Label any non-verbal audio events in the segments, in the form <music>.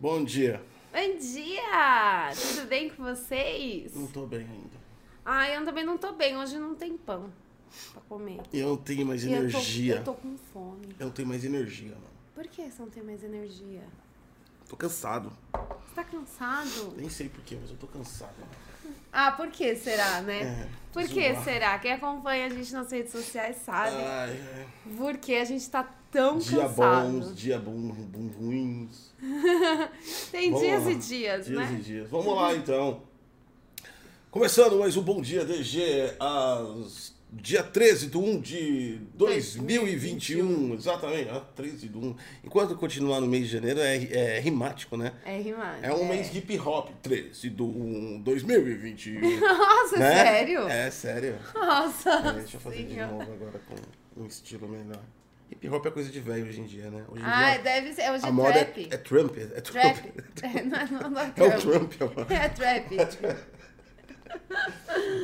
Bom dia. Bom dia! Tudo bem com vocês? Não tô bem ainda. Ah, eu também não tô bem. Hoje não tem pão pra comer. Eu não tenho mais E eu tô- energia. Eu tô, com fome. Eu não tenho mais energia, mano. Por que você não tem mais energia? Tô cansado. Você tá cansado? Nem sei porquê, mas eu tô cansado. Ah, por que será, né? É, Por que zoar. será? Quem acompanha a gente nas redes sociais sabe. Ai, ai. Porque a gente tá tão Dia cansado. bons, dia bom, bom ruins. <laughs> Tem Vamos dias lá. e dias, Dias né? e dias. Vamos lá, então. Começando mais um Bom Dia DG, às dia 13 de 1 de 2021. Exatamente, ah, 13 de 1. Enquanto continuar no mês de janeiro, é, é rimático, né? É rimar. É um mês hip hop, 13 de 1 2021. <laughs> Nossa, né? sério? É, sério. Nossa. É, deixa eu fazer de senhora. novo agora com um estilo melhor. Hip hop é coisa de velho hoje em dia, né? Hoje em Ah, dia, deve ser. Hoje a é moda trap. é, é Trump. É Trump. Trap. <laughs> É, não, é- não, não é É o Trump. Trump, é o- É trap.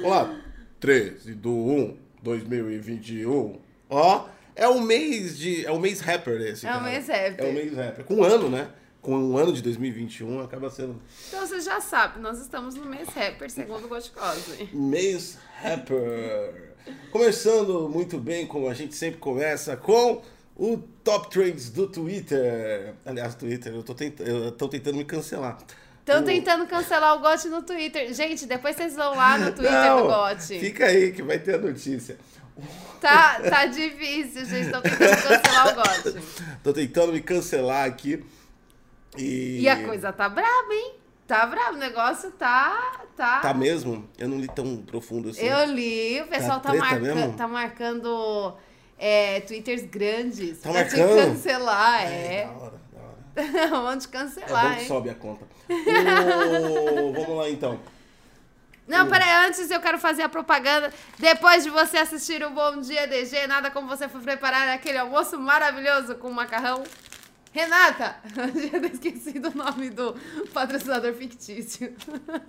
Vamos lá. 13 do 1, 2021. Ó, é o mês de. É o mês rapper esse. É o cara. mês rapper. É o mês rapper. Com um ano, né? Com um ano de 2021, acaba sendo Então você já sabe, nós estamos no mês rapper, segundo o Goticose. mês rapper. Começando muito bem, como a gente sempre começa, com o Top Trends do Twitter. Aliás, Twitter, eu tô tentando, eu tô tentando me cancelar. Estão O- tentando cancelar o Gotti no Twitter. Gente, depois vocês vão lá no Twitter Não, do Gotti. Fica aí que vai ter a notícia. Tá, tá difícil, gente. Estão tentando cancelar o Gotti. Tô tentando me cancelar aqui. E, E a coisa tá braba, hein? Tá brabo, o negócio tá. Tá, Tá mesmo? Eu não li tão profundo assim. Eu li, o pessoal tá, treta marca- mesmo? tá marcando é, Twitters grandes Tá pra te marcando? cancelar. É, É. da hora, da hora. <laughs> Vamos te É bom cancelar, que hein? sobe a conta. Ô, vamos lá então. Não, peraí, antes eu quero fazer a propaganda. Depois de você assistir o Bom Dia DG, nada como você for preparar aquele almoço maravilhoso com macarrão. Renata! <laughs> Eu tinha esquecido o nome do patrocinador fictício.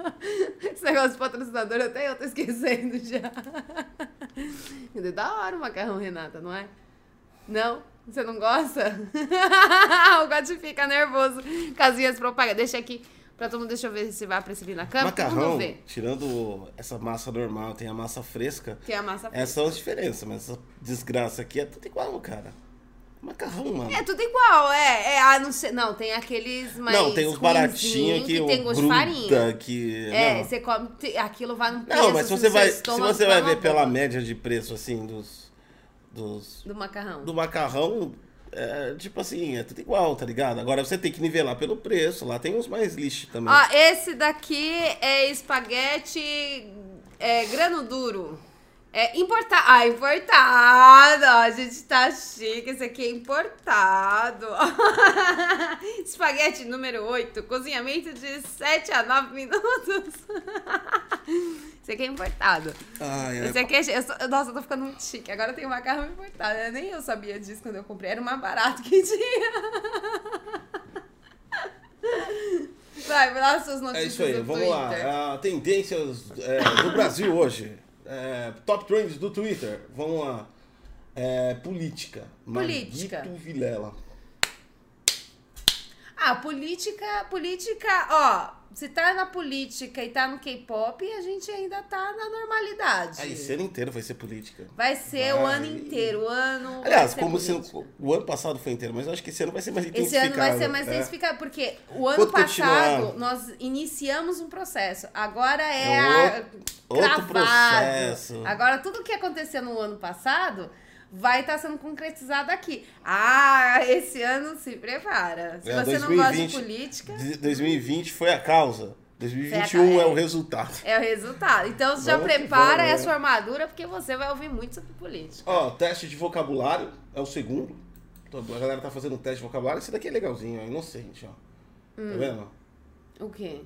<laughs> Esse negócio de patrocinador até eu tô esquecendo já. É <laughs> da hora o macarrão, Renata, não é? Não? Você não gosta? <laughs> o Gotti fica nervoso com as minhas propagandas. Deixa aqui pra todo mundo, deixa eu ver se vai aparecer na câmera. Macarrão, tirando essa massa normal, tem a massa fresca. Que é a massa Essas são as diferenças, mas essa desgraça aqui é tudo igual, cara. Macarrão, mano. É tudo igual, é. é ah, não, sei, não, tem aqueles mais. não, tem os baratinhos que, que tem gosto de farinha. que... É, não. você come. Aquilo vai no preço. Não, mas se você vai, se você vai tá uma ver pela média de preço, assim, dos... dos Do macarrão. do macarrão, é, tipo assim, é tudo igual, tá ligado? Agora você tem que nivelar pelo preço, lá tem uns mais lixo também. Ó, esse daqui é espaguete é, grano duro. É importado. Ah, importado. Ó, a gente tá chique. Esse aqui é importado. <laughs> espaguete número 8. Cozinhamento de 7 a 9 minutos. <laughs> Esse aqui é importado. Ai, ai, Esse aqui é. eu sou- nossa, eu tô ficando muito chique. Agora tem macarrão importado. né? Nem eu sabia disso quando eu comprei. Era o mais barato que <laughs> tinha. Vai, vai lá as suas É notícias isso aí, vamos Twitter. lá. Ah, tendências é, do Brasil hoje. É, top trends do Twitter. Vamos lá. É, política. Política. Maguito Vilela. Ah, política, política, ó, se tá na política e tá no K-pop, a gente ainda tá na normalidade. Aí, esse ano inteiro vai ser política. Vai ser o Vai. ano inteiro, o ano. Aliás, como se, o ano passado foi inteiro, mas eu acho que esse ano vai ser mais Esse intensificado. ano vai ser mais é. intensificado, porque o ano Quando passado continuar. nós iniciamos um processo. Agora é, É a- outro processo. Agora, tudo que aconteceu no ano passado vai estar sendo concretizado aqui. Ah, esse ano se prepara. Se É, você não gosta de 2020 política, De- 2020 foi a causa. 2021 Foi a- é é. o resultado. é o resultado. Então, já Vamos prepara vamos, aí a né? armadura, porque você vai ouvir muito sobre política. Ó, teste de vocabulário é o segundo. Então, A galera tá fazendo um teste de vocabulário. Esse daqui é legalzinho, ó, inocente, ó. Hum. Tá vendo? O quê?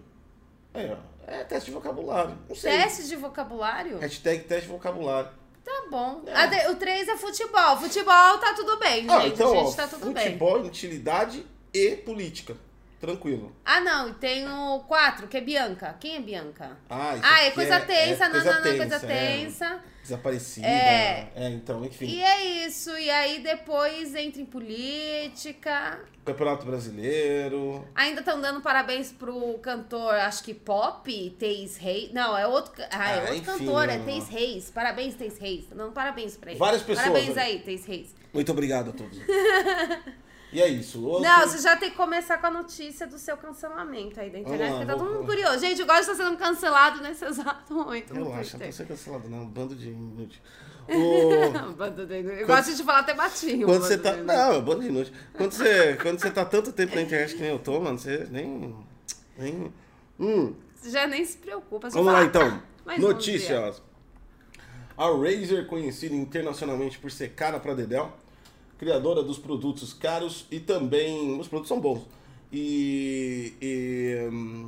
Aí, ó. É teste de vocabulário. Não sei. Teste de vocabulário? Hashtag teste de vocabulário. Tá bom. A de- O 3 é futebol. Futebol tá tudo bem, Ah, gente. então, gente, ó, tá tudo bem. futebol, utilidade e política. tranquilo. Ah, não, e tem o 4, que é Bianca. Quem é Bianca? Ah, Ah, é coisa tensa, não, coisa não, não, coisa é, tensa. Desaparecida. É. É, então, enfim. E é isso, e aí depois entra em política. Campeonato Brasileiro. Ainda estão dando parabéns pro cantor, acho que pop, Teis Reis. Não, é outro, ah, é Ah, outro enfim, cantor, é não. Teis Reis. Parabéns, Teis Reis. Não, parabéns pra ele. Várias pessoas, Parabéns né? aí, Teis Reis. Muito obrigado a todos. <laughs> e é isso. Outro- Não, você já tem que começar com a notícia do seu cancelamento aí da internet, porque tá todo mundo curioso. Gente, o Góis tá sendo cancelado nesse exato momento. Relaxa, não tô sendo cancelado, não. Bando de inútil. <laughs> O... Bando de- Eu gosto de falar até batinho. Quando você tá. de- Não, é bando de inútil. Quando você, quando você tá tanto tempo na internet que nem eu tô, mano, você nem. nem... Hum. Você já nem se preocupa. Vamos fala, lá então. "Ah, mais um dia." Notícias. A Razer, conhecida internacionalmente por ser cara pra Dedéu, criadora dos produtos caros e também. Os produtos são bons. E. e, hum,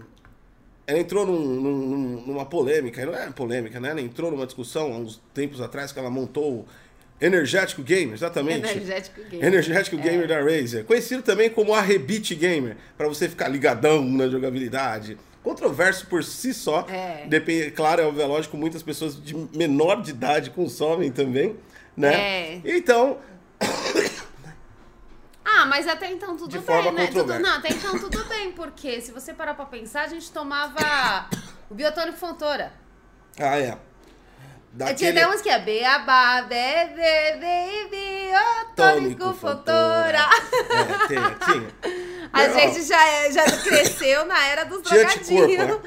ela entrou num- num- numa polêmica, não é polêmica, né? Ela entrou numa discussão há uns tempos atrás que ela montou o Energético Gamer, exatamente. Energético Gamer. Energético É. Gamer da Razer, conhecido também como a Rebite Gamer, para você ficar ligadão na jogabilidade. Controverso por si só. É. Depende, claro, é óbvio, é lógico, muitas pessoas de menor de idade consomem também, né? É. Então, Ah, mas até então tudo De bem, forma né? Tudo, não, até então tudo bem, porque se você parar pra pensar, a gente tomava o biotônico Fontoura. ah, é. Daquele... Tinha até uns que é Beabá, Bebê, Baby, biotônico Fontoura. É, tem, tinha. A Não, gente já, é- já cresceu na era dos Tinha drogadinhos.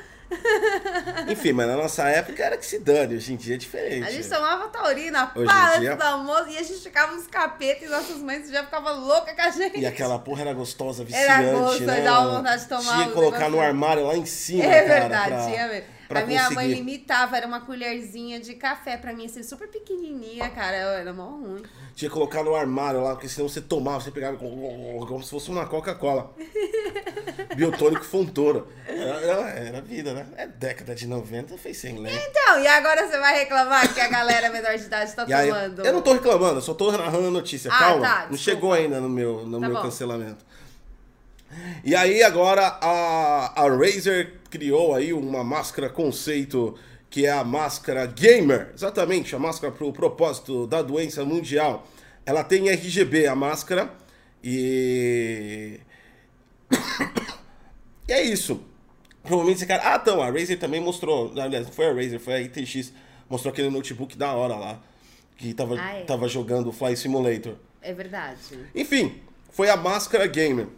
Enfim, mas na nossa época era que se dane, hoje em dia é diferente. A gente tomava taurina, Hoje pá, dia- do almoço, e a gente ficava uns capetas e nossas mães já ficavam loucas com a gente. E aquela porra era gostosa, viciante, Era gostoso, né? dava vontade de tomar Tinha que colocar no armário lá em cima, É cara, verdade, pra- tinha mesmo. Pra a minha mãe conseguir. limitava, era uma colherzinha de café pra mim, assim, super pequenininha, cara, era mó ruim. Tinha que colocar no armário lá, porque senão você tomava, você pegava como, se fosse uma Coca-Cola. <laughs> Biotônico Fontoura. Era, era, vida, né? É década de 90, fez sem lei. Então, e agora você vai reclamar que a galera menor de idade tá aí, tomando? eu não tô reclamando, eu só tô narrando a notícia. Ah, Calma, tá, não chegou ainda no meu, no Tá meu bom. cancelamento. E aí agora a, a Razer criou aí uma máscara conceito que é a máscara gamer, exatamente, a máscara pro propósito da doença mundial. Ela tem RGB a máscara e <coughs> e é isso. Provavelmente esse cara. Ah, então, a Razer também mostrou. Aliás, não foi a Razer, foi a ITX. Mostrou aquele notebook da hora lá. Que tava, Ah, é. tava jogando o Fly Simulator. É verdade. Enfim, foi a máscara gamer.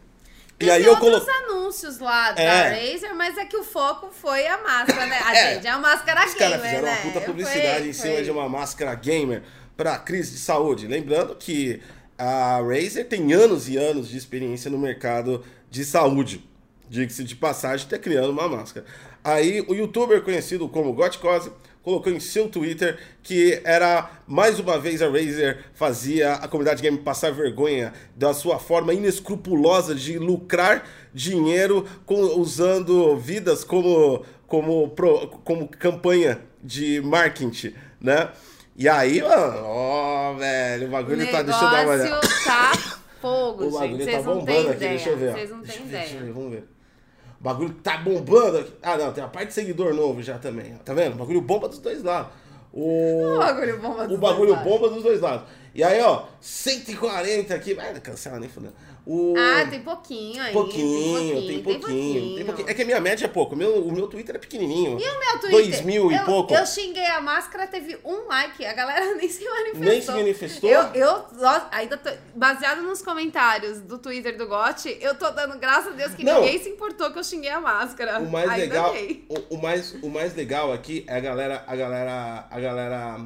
E aí eu coloquei. anúncios lá da É. Razer, mas é que o foco foi a máscara, né? A É. gente, é a máscara Os gamer, caras fizeram né? uma puta publicidade Foi- em cima foi. de uma máscara gamer pra crise de saúde. Lembrando que a Razer tem anos e anos de experiência no mercado de saúde. Diga-se de passagem, tá criando uma máscara. Aí o youtuber conhecido como Gotcose colocou em seu Twitter que era mais uma vez a Razer fazia a comunidade game passar vergonha da sua forma inescrupulosa de lucrar dinheiro com- usando vidas como como pro- como campanha de marketing, né? E aí, mano, ó, velho, o bagulho tá. Deixa eu dar uma olhada. negócio tá <laughs> fogo, O gente. tá Vocês não bombando têm ideia. eu. Vocês não têm eu eu ideia. ver, vamos ver. O bagulho tá bombando aqui. Ah, não, tem a parte de seguidor novo já também. Tá vendo? O bagulho bomba dos dois lados. O, O bagulho bomba o dos bagulho dois lados. bomba dos dois lados. E aí, ó, 140 aqui. Ah, cancela nem fudendo. O... Ah, tem pouquinho aí. Pouquinho, tem pouquinho, tem pouquinho. É que a minha média é pouco. O meu, o meu Twitter é pequenininho. E o meu Twitter? Dois mil e pouco. Eu xinguei a máscara, teve um like. A galera <laughs> nem se manifestou. Nem se manifestou? Eu, eu ainda tô, baseado nos comentários do Twitter do Gotti, eu tô dando graças a Deus que Não. ninguém se importou que eu xinguei a máscara. O mais ainda legal, o, o mais, o mais legal aqui é a galera, a galera, a galera.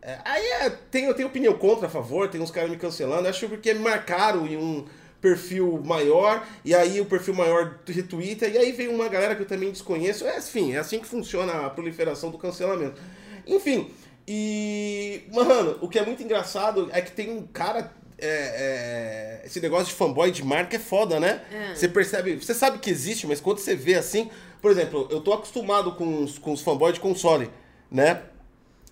É, aí é, tem, eu tenho opinião contra, a favor, tem uns caras me cancelando. Acho porque me marcaram em um perfil maior e aí o perfil maior retweeta e aí vem uma galera que eu também desconheço. É, enfim, é assim que funciona a proliferação do cancelamento. Enfim, e mano, o que é muito engraçado é que tem um cara é, é, esse negócio de fanboy de marca é foda, né? É. Você percebe, você sabe que existe, mas quando você vê assim, por exemplo, eu tô acostumado com os, com os fanboys de console, né?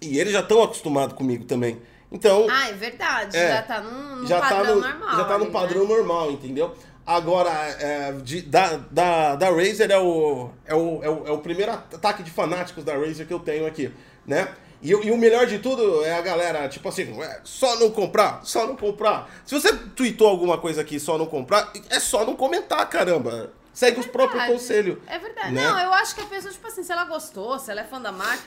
E eles já estão acostumados comigo também. Então, Ah, é verdade. É. já tá num, num já tá padrão no, normal. já tá no padrão né? normal, entendeu? Agora, é, de- da, da, da Razer é o, é, o, é, o, é o primeiro ataque de fanáticos da Razer que eu tenho aqui, né? E, o- e o melhor de tudo é a galera, tipo assim, é, só não comprar, só não comprar. Se você tweetou alguma coisa aqui, só não comprar, é só não comentar, caramba. Segue os próprios conselhos. É verdade. né? Não, eu acho que a pessoa, tipo assim, se ela gostou, se ela é fã da marca.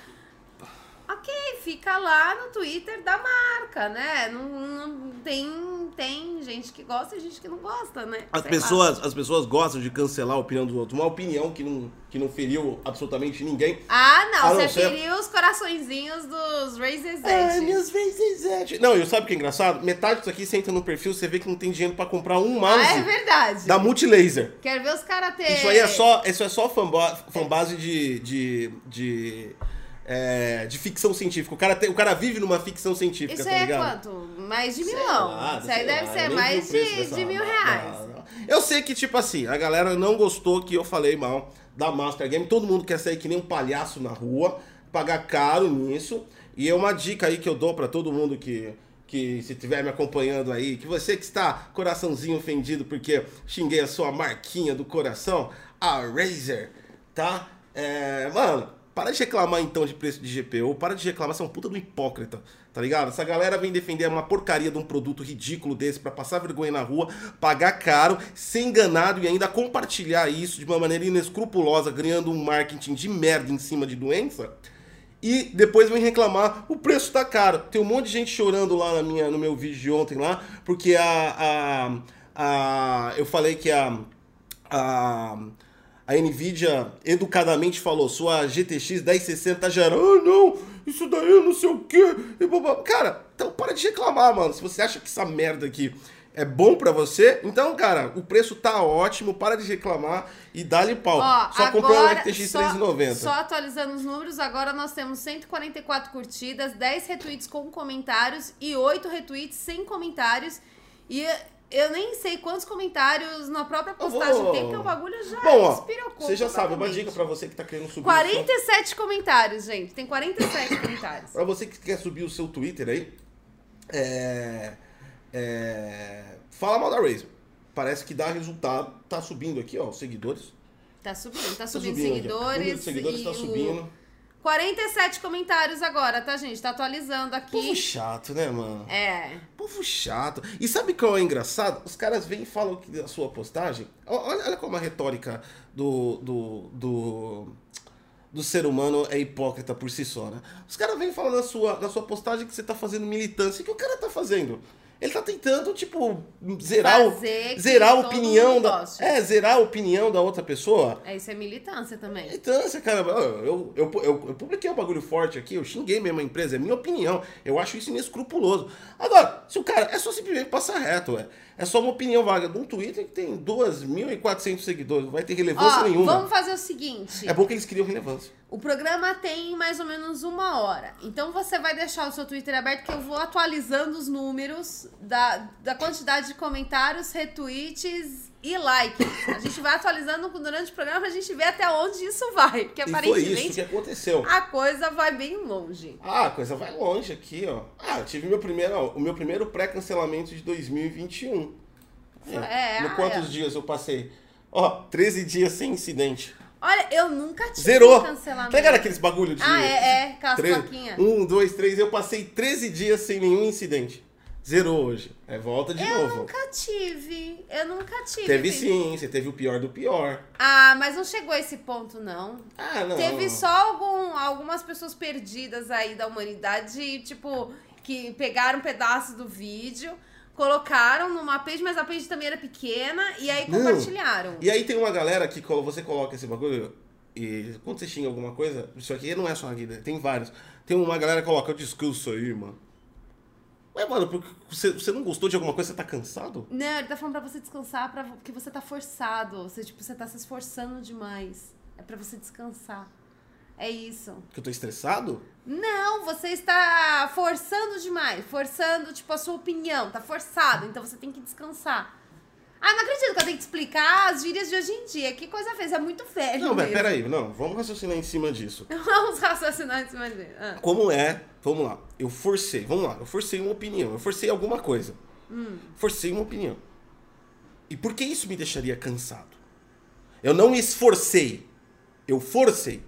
Ok, fica lá no Twitter da marca, né? Não, não- tem, tem gente que gosta e gente que não gosta, né? As Sei pessoas, as pessoas gostam de cancelar a opinião dos outros. Uma opinião que não, que não feriu absolutamente ninguém. Ah, não, você ser- feriu os coraçõezinhos dos Razer É, Z. minhas vezes é. Não, e sabe o que é engraçado? Metade disso aqui você entra no perfil, você vê que não tem dinheiro pra comprar um mouse Ah, é verdade. da Multilaser. Quero ver os caras ter. Isso aí é só, isso é só fanba- fanbase de. de, de, é, de ficção científica. O cara, tem, o cara vive numa ficção científica, Isso tá aí é ligado? quanto? Mais de milão. lá, Isso aí deve lá, ser mais de, dessa- de mil reais. não, não. Eu sei que, tipo assim, a galera não gostou que eu falei mal da Master Game. Todo mundo quer sair que nem um palhaço na rua, pagar caro nisso. E é uma dica aí que eu dou pra todo mundo que, que se estiver me acompanhando aí, que você que está coraçãozinho ofendido porque xinguei a sua marquinha do coração, a Razer, tá? É, mano, para de reclamar então de preço de GPU, para de reclamar, você é um puta do hipócrita, tá ligado? Essa galera vem defender uma porcaria de um produto ridículo desse pra passar vergonha na rua, pagar caro, ser enganado e ainda compartilhar isso de uma maneira inescrupulosa, ganhando um marketing de merda em cima de doença. E depois vem reclamar, o preço tá caro. Tem um monte de gente chorando lá na minha, no meu vídeo de ontem lá, porque a, a, a eu falei que a, a, a Nvidia educadamente falou, sua GTX 1060 tá gerando, ah não, isso daí eu não sei o quê. E babá. Cara, então para de reclamar, mano. Se você acha que essa merda aqui é bom pra você, então, cara, o preço tá ótimo, para de reclamar e dá-lhe pau. Ó, só comprou um RTX só- 390. Só atualizando os números, agora nós temos 144 curtidas, 10 retweets com comentários e 8 retweets sem comentários. E eu nem sei quantos comentários na própria postagem vou- tem, porque o bagulho já Bom, ó, espirocou você já sabe, uma dica pra você que tá querendo subir o seu... 47 comentários, gente. Tem 47 <coughs> comentários. Pra você que quer subir o seu Twitter aí, é, é, fala mal da Razer. Parece que dá resultado. Tá subindo aqui, ó, os seguidores. Tá subindo, tá Tá subindo subindo aqui, seguidores. seguidores tá subindo. 47 comentários agora, tá, gente? Tá atualizando aqui. Povo chato, né, mano? É. Povo chato. E sabe qual é engraçado? Os caras vêm e falam que da sua postagem. Olha, olha como a retórica do, do, do, do ser humano é hipócrita por si só, né? Os caras vêm e falam na sua, na sua postagem que você tá fazendo militância. O que o cara tá fazendo? Ele tá tentando, tipo, zerar, o, zerar a opinião da. goste. É, zerar a opinião da outra pessoa. É, isso é militância também. Militância, caramba. Eu, eu, eu, eu publiquei um bagulho forte aqui, eu xinguei mesmo a empresa, é minha opinião. Eu acho isso inescrupuloso. Agora, se o cara. É só simplesmente passar reto, ué. É só uma opinião vaga de um Twitter que tem 2.400 seguidores. Não vai ter relevância Ó, nenhuma. vamos fazer o seguinte. É bom que eles criam relevância. O programa tem mais ou menos uma hora. Então você vai deixar o seu Twitter aberto que eu vou atualizando os números da, da quantidade de comentários, retweets e likes. A gente vai atualizando durante o programa pra gente ver até onde isso vai. Porque E foi isso aparentemente que aconteceu. a coisa vai bem longe. Ah, a coisa vai longe aqui, ó. Ah, eu tive meu primeiro, ó, o meu primeiro pré-cancelamento de 2021. É, No ah, quantos é. dias eu passei? Ó, 13 dias sem incidente. Olha, eu nunca tive Zerou. cancelamento. Ligado aqueles bagulho de. Ah, é, é. Aquelas plaquinhas. Um, dois, três. Eu passei 13 dias sem nenhum incidente. Zerou hoje. É volta de Eu novo. nunca tive. Eu nunca tive. Teve sim, você teve o pior do pior. Ah, mas não chegou a esse ponto, não. Ah, não. Teve só algum, algumas pessoas perdidas aí da humanidade, tipo, que pegaram um pedaço do vídeo, colocaram numa page, mas a page também era pequena, e aí Não. compartilharam. E aí tem uma galera que quando você coloca esse bagulho, e quando você xinga alguma coisa, isso aqui não é só aqui, né? tem vários. Tem uma galera que coloca, descanso aí, mano. Ué, mano, porque você, você não gostou de alguma coisa, você tá cansado? Não, ele tá falando pra você descansar, pra, porque você tá forçado. Você, tipo, você tá se esforçando demais. É pra você descansar. É isso. Que eu tô estressado? Não, você está forçando demais. Forçando, tipo, a sua opinião. Tá forçado, então você tem que descansar. Ah, não acredito que eu tenho que explicar as gírias de hoje em dia. Que coisa fez, é muito velho Não, mas peraí, não, vamos raciocinar em cima disso. <laughs> Vamos raciocinar em cima dele. Ah. Como é, vamos lá, eu forcei, vamos lá, eu forcei uma opinião, eu forcei alguma coisa. Hum. Forcei uma opinião. E por que isso me deixaria cansado? Eu não esforcei, eu forcei.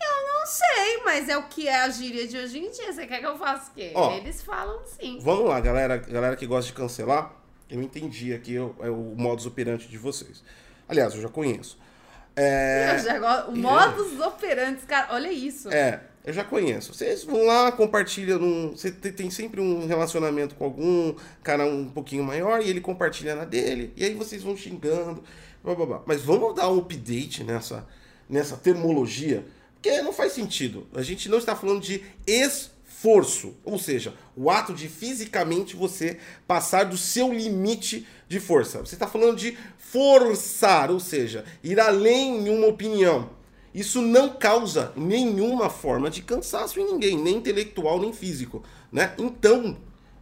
Eu não sei, mas é o que é a gíria de hoje em dia. Você quer que eu faça o quê? Ó, Eles falam sim. Vamos lá, galera, galera que gosta de cancelar, eu entendi aqui o, é o modus operandi de vocês. Aliás, eu já conheço. É, Eu já gosto- O modus operantes, cara, olha isso. É, eu já conheço. Vocês vão lá, compartilham. Num, você te- tem sempre um relacionamento com algum cara um pouquinho maior e ele compartilha na dele. E aí vocês vão xingando. Blá, blá, blá. Mas vamos dar um update nessa, nessa termologia. Porque não faz sentido. A gente não está falando de esforço. Ou seja, o ato de fisicamente você passar do seu limite de força. Você está falando de forçar, ou seja, ir além em uma opinião. Isso não causa nenhuma forma de cansaço em ninguém, nem intelectual nem físico, né? Então,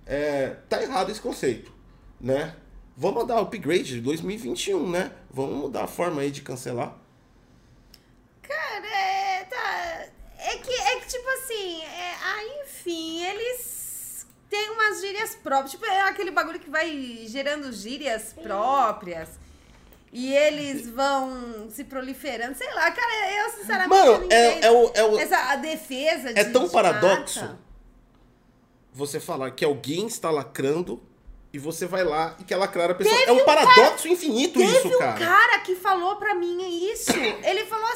é, tá errado esse conceito, né? Vamos dar upgrade de 2021, né? Vamos mudar a forma aí de cancelar. Cara, é, tá, é que, é que tipo assim, é, ah, enfim, eles têm umas gírias próprias. Tipo, é aquele bagulho que vai gerando gírias próprias. E eles vão se proliferando, sei lá, cara, eu sinceramente Mano, não é, entendo. é, o, é, o, Essa a defesa de é tão de paradoxo marca. você falar que alguém está lacrando e você vai lá e quer lacrar a pessoa. Teve é um um paradoxo infinito Teve isso, um cara. cara que falou pra mim isso. Ele falou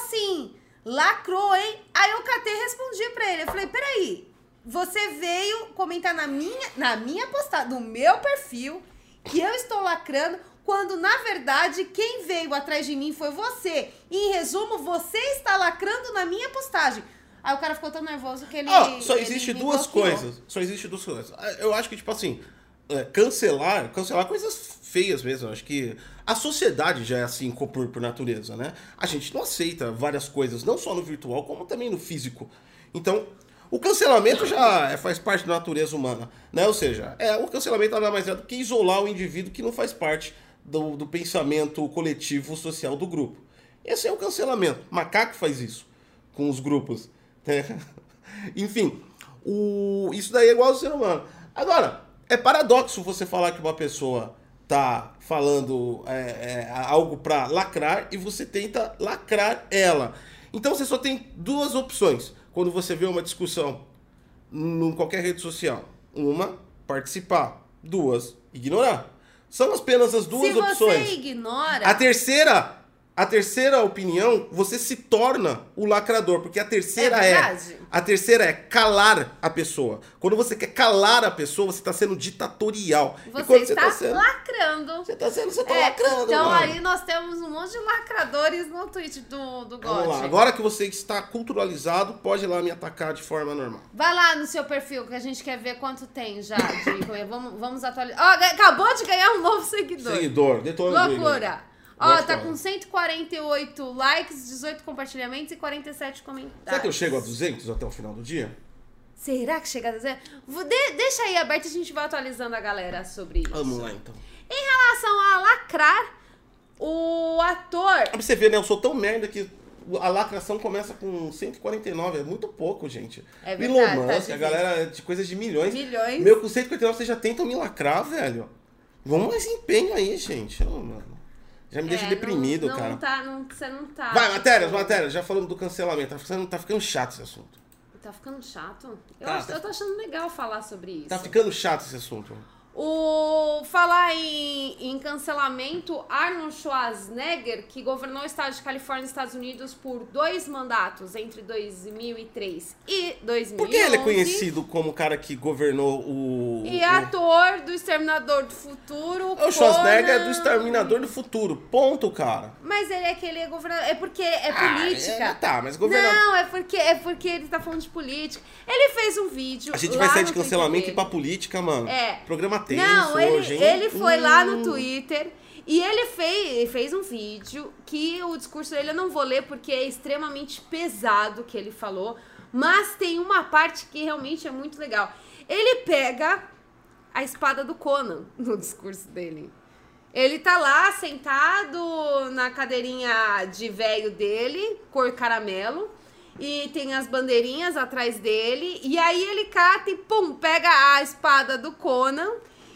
lacrou, hein? Aí eu catei e respondi pra ele. Eu falei, peraí, você veio comentar na minha, na minha postagem, no meu perfil, que eu estou lacrando, quando na verdade quem veio atrás de mim foi você. E, em resumo, você está lacrando na minha postagem. Aí o cara ficou tão nervoso que ele. Ó, só ele existe duas bloqueou. coisas. Só existe duas coisas. Ah, Eu acho que, tipo assim, é, cancelar, cancelar coisas feias mesmo. Acho que a sociedade já é assim por, por natureza, né? A gente não aceita várias coisas, não só no virtual, como também no físico. Então, o cancelamento já é- faz parte da natureza humana, né? Ou seja, é, o cancelamento nada mais é do que isolar o indivíduo que não faz parte do, do pensamento coletivo social do grupo. Esse é o cancelamento. Macaco faz isso com os grupos. né? <laughs> Enfim, o, isso daí é igual ao ser humano. Agora, é paradoxo você falar que uma pessoa tá falando é, é, algo pra lacrar e você tenta lacrar ela. Então você só tem duas opções quando você vê uma discussão em qualquer rede social. Uma, participar. Duas, ignorar. São apenas as duas Se opções. você ignora. A terceira, a terceira opinião, você se torna o lacrador, porque a terceira É é, a terceira é calar a pessoa. Quando você quer calar a pessoa, você está sendo ditatorial. Você está tá sendo, lacrando. você tá sendo, você tá É, lacrando, então mano. aí nós temos um monte de lacradores no tweet do, do Vamos lá. God. Agora que você está culturalizado, pode ir lá me atacar de forma normal. Vai lá no seu perfil que a gente quer ver quanto tem já. De, <coughs> vamos, vamos atualizar. Ga- acabou de ganhar um novo seguidor. Seguidor, detonando Loucura. Ó, Gosto, tá com 148 likes, 18 compartilhamentos e 47 comentários. Será que eu chego a 200 até o final do dia? Será que chega a dizer? Vou- de- deixa aí aberto e a gente vai atualizando a galera sobre isso. Vamos lá, então. Em relação a lacrar, o ator. Pra você ver, né? Eu sou tão merda que a lacração começa com 149. É muito pouco, gente. É verdade, tá Elon Musk, a galera é de coisas de milhões. Milhões. Meu, com 149 vocês já tentam me lacrar, velho. Vamos mais empenho aí, gente. Ô, mano. Já me deixa É, deprimido, não, cara. Não tá, não, você não tá. Vai, matérias, matérias. Já falando do cancelamento. Tá ficando, tá ficando chato esse assunto. Tá ficando chato? Eu, Tá, acho- tá- eu tô achando legal falar sobre isso. Tá ficando chato esse assunto. O falar em, em cancelamento, Arnold Schwarzenegger, que governou o estado de Califórnia, Estados Unidos, por dois mandatos entre 2003 e 2011. Por que ele é conhecido como o cara que governou o. E o- ator do Exterminador do Futuro. O Schwarzenegger é Conan. do Exterminador do Futuro. Ponto, cara. Mas ele é que ele é governador. É porque é Ah, política. é, tá, mas governador. Não, é porque, é porque ele tá falando de política. Ele fez um vídeo. A gente vai sair de cancelamento e pra política, mano. É. Programa tenso Não, ele, hoje, hein? ele foi lá no Hum. Twitter e ele fez, fez um vídeo que o discurso dele eu não vou ler porque é extremamente pesado o que ele falou, mas tem uma parte que realmente é muito legal. Ele pega a espada do Conan <laughs> no discurso dele. Ele tá lá sentado na cadeirinha de velho dele, cor caramelo, e tem as bandeirinhas atrás dele, e aí ele cata e pum, pega a espada do Conan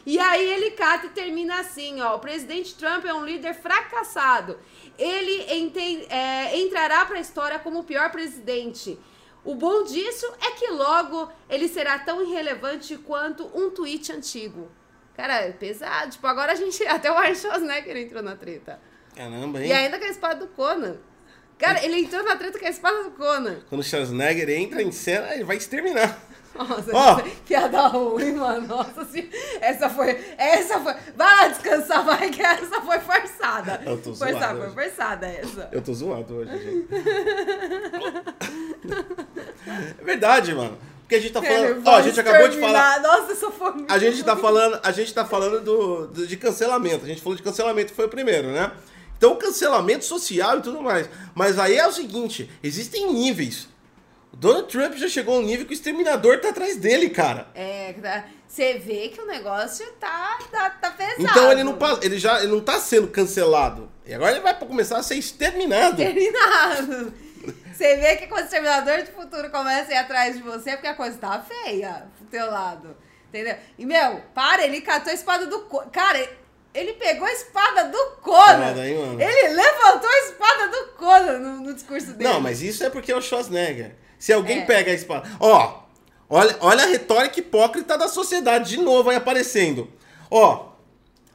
E aí ele cata e termina assim, ó. O presidente Trump é um líder fracassado. Ele enten- é, entrará para a história como o pior presidente. O bom disso é que logo ele será tão irrelevante quanto um tweet antigo. Cara, é pesado. Tipo, agora a gente. <laughs> Até o Arnold Schwarzenegger entrou na treta. Caramba, hein? E ainda com a espada do Conan. Cara, ele entrou na treta com a espada do Conan. Quando o Schwarzenegger entra em cena, ele vai exterminar. Nossa, Ó. piada ruim, mano. Nossa senhora. Essa foi. Essa foi. Vai lá descansar, vai, que essa foi forçada. Eu tô forçada, zoado foi forçada essa. Eu tô zoado hoje, gente. é verdade, mano. Porque a gente tá falando. Ó, a gente acabou de falar. Nossa, isso foi muito A gente tá falando, a gente tá falando do, do- de cancelamento. A gente falou de cancelamento, foi o primeiro, né? Então, cancelamento social e tudo mais. Mas aí é o seguinte: existem níveis. Donald Trump já chegou a um nível que o exterminador tá atrás dele, cara. É, tá- você vê que o negócio tá, tá, tá pesado. Então ele não, ele já ele não tá sendo cancelado. E agora ele vai começar a ser exterminado. Terminado. Você <laughs> vê que quando o Exterminador de Futuro começa a ir atrás de você, é porque a coisa tá feia pro teu lado. Entendeu? E, meu, para, ele catou a espada do... Cara, ele pegou a espada do Conan. Mano? Ele levantou a espada do Conan no, no discurso dele. Não, mas isso é porque é o Schwarzenegger. Se alguém É. pega a espada. Ó, olha, olha a retórica hipócrita da sociedade de novo aí aparecendo. Ó,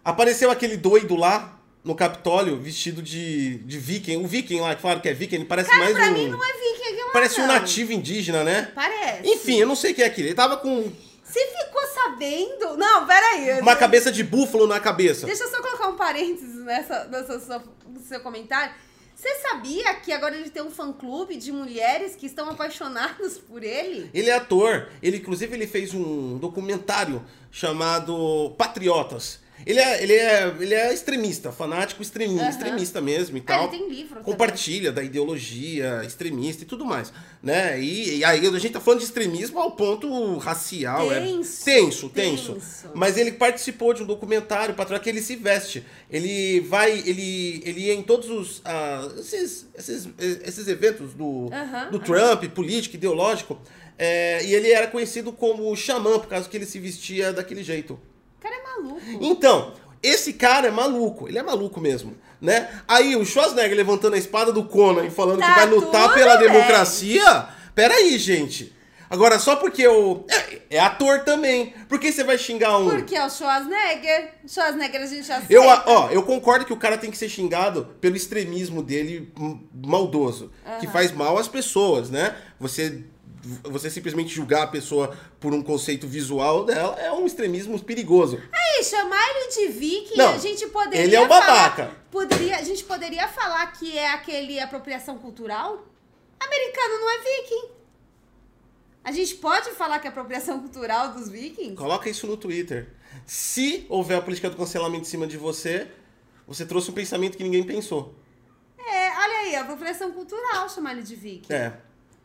apareceu aquele doido lá no Capitólio vestido de, de viking. O viking lá, que falaram que é viking, ele parece Cara, mais pra um. mim não é viking lá, Parece um nativo indígena, né? Parece. Enfim, eu não sei o que é aquilo. Ele tava com Você ficou sabendo? Não, peraí. uma cabeça de búfalo na cabeça. Deixa eu só colocar um parênteses nessa, nessa sua- no seu comentário. Você sabia que agora ele tem um fã-clube de mulheres que estão apaixonadas por ele? Ele é ator. Ele, inclusive, ele fez um documentário chamado Patriotas. Ele é, ele é, ele é extremista, fanático extremi Aham. extremista mesmo e Ah, tal. ele tem livro também. Compartilha da ideologia extremista e tudo mais, né? E, e aí a gente tá falando de extremismo ao ponto racial. é Tenso, tenso, tenso. tenso. Mas ele participou de um documentário, para que ele se veste. Ele vai, ele, ele ia em todos os ah, esses, esses, esses eventos do, Aham, do. Trump, político, ideológico. é, e ele era conhecido como xamã, por causa que ele se vestia daquele jeito. Cara é maluco. Então, esse cara é maluco, ele é maluco mesmo, né? Aí o Schwarzenegger levantando a espada do Conan e falando Tá que vai lutar pela bem. democracia. Peraí, gente. Agora, só porque o. É, é ator também. Por que você vai xingar um. Porque é o Schwarzenegger. Schwarzenegger a gente já Eu, ó, eu concordo que o cara tem que ser xingado pelo extremismo dele maldoso, que Aham. faz mal às pessoas, né? Você você simplesmente julgar a pessoa por um conceito visual dela é um extremismo perigoso. Aí, chamar ele de viking, Não, a gente poderia ele é um falar- babaca. poderia, a gente poderia falar que é aquele apropriação cultural? Americano não é viking. A gente pode falar que é apropriação cultural dos vikings? Coloca isso no Twitter. Se houver a política do cancelamento em cima de você, você trouxe um pensamento que ninguém pensou. É, olha aí, apropriação cultural chamar ele de viking. É,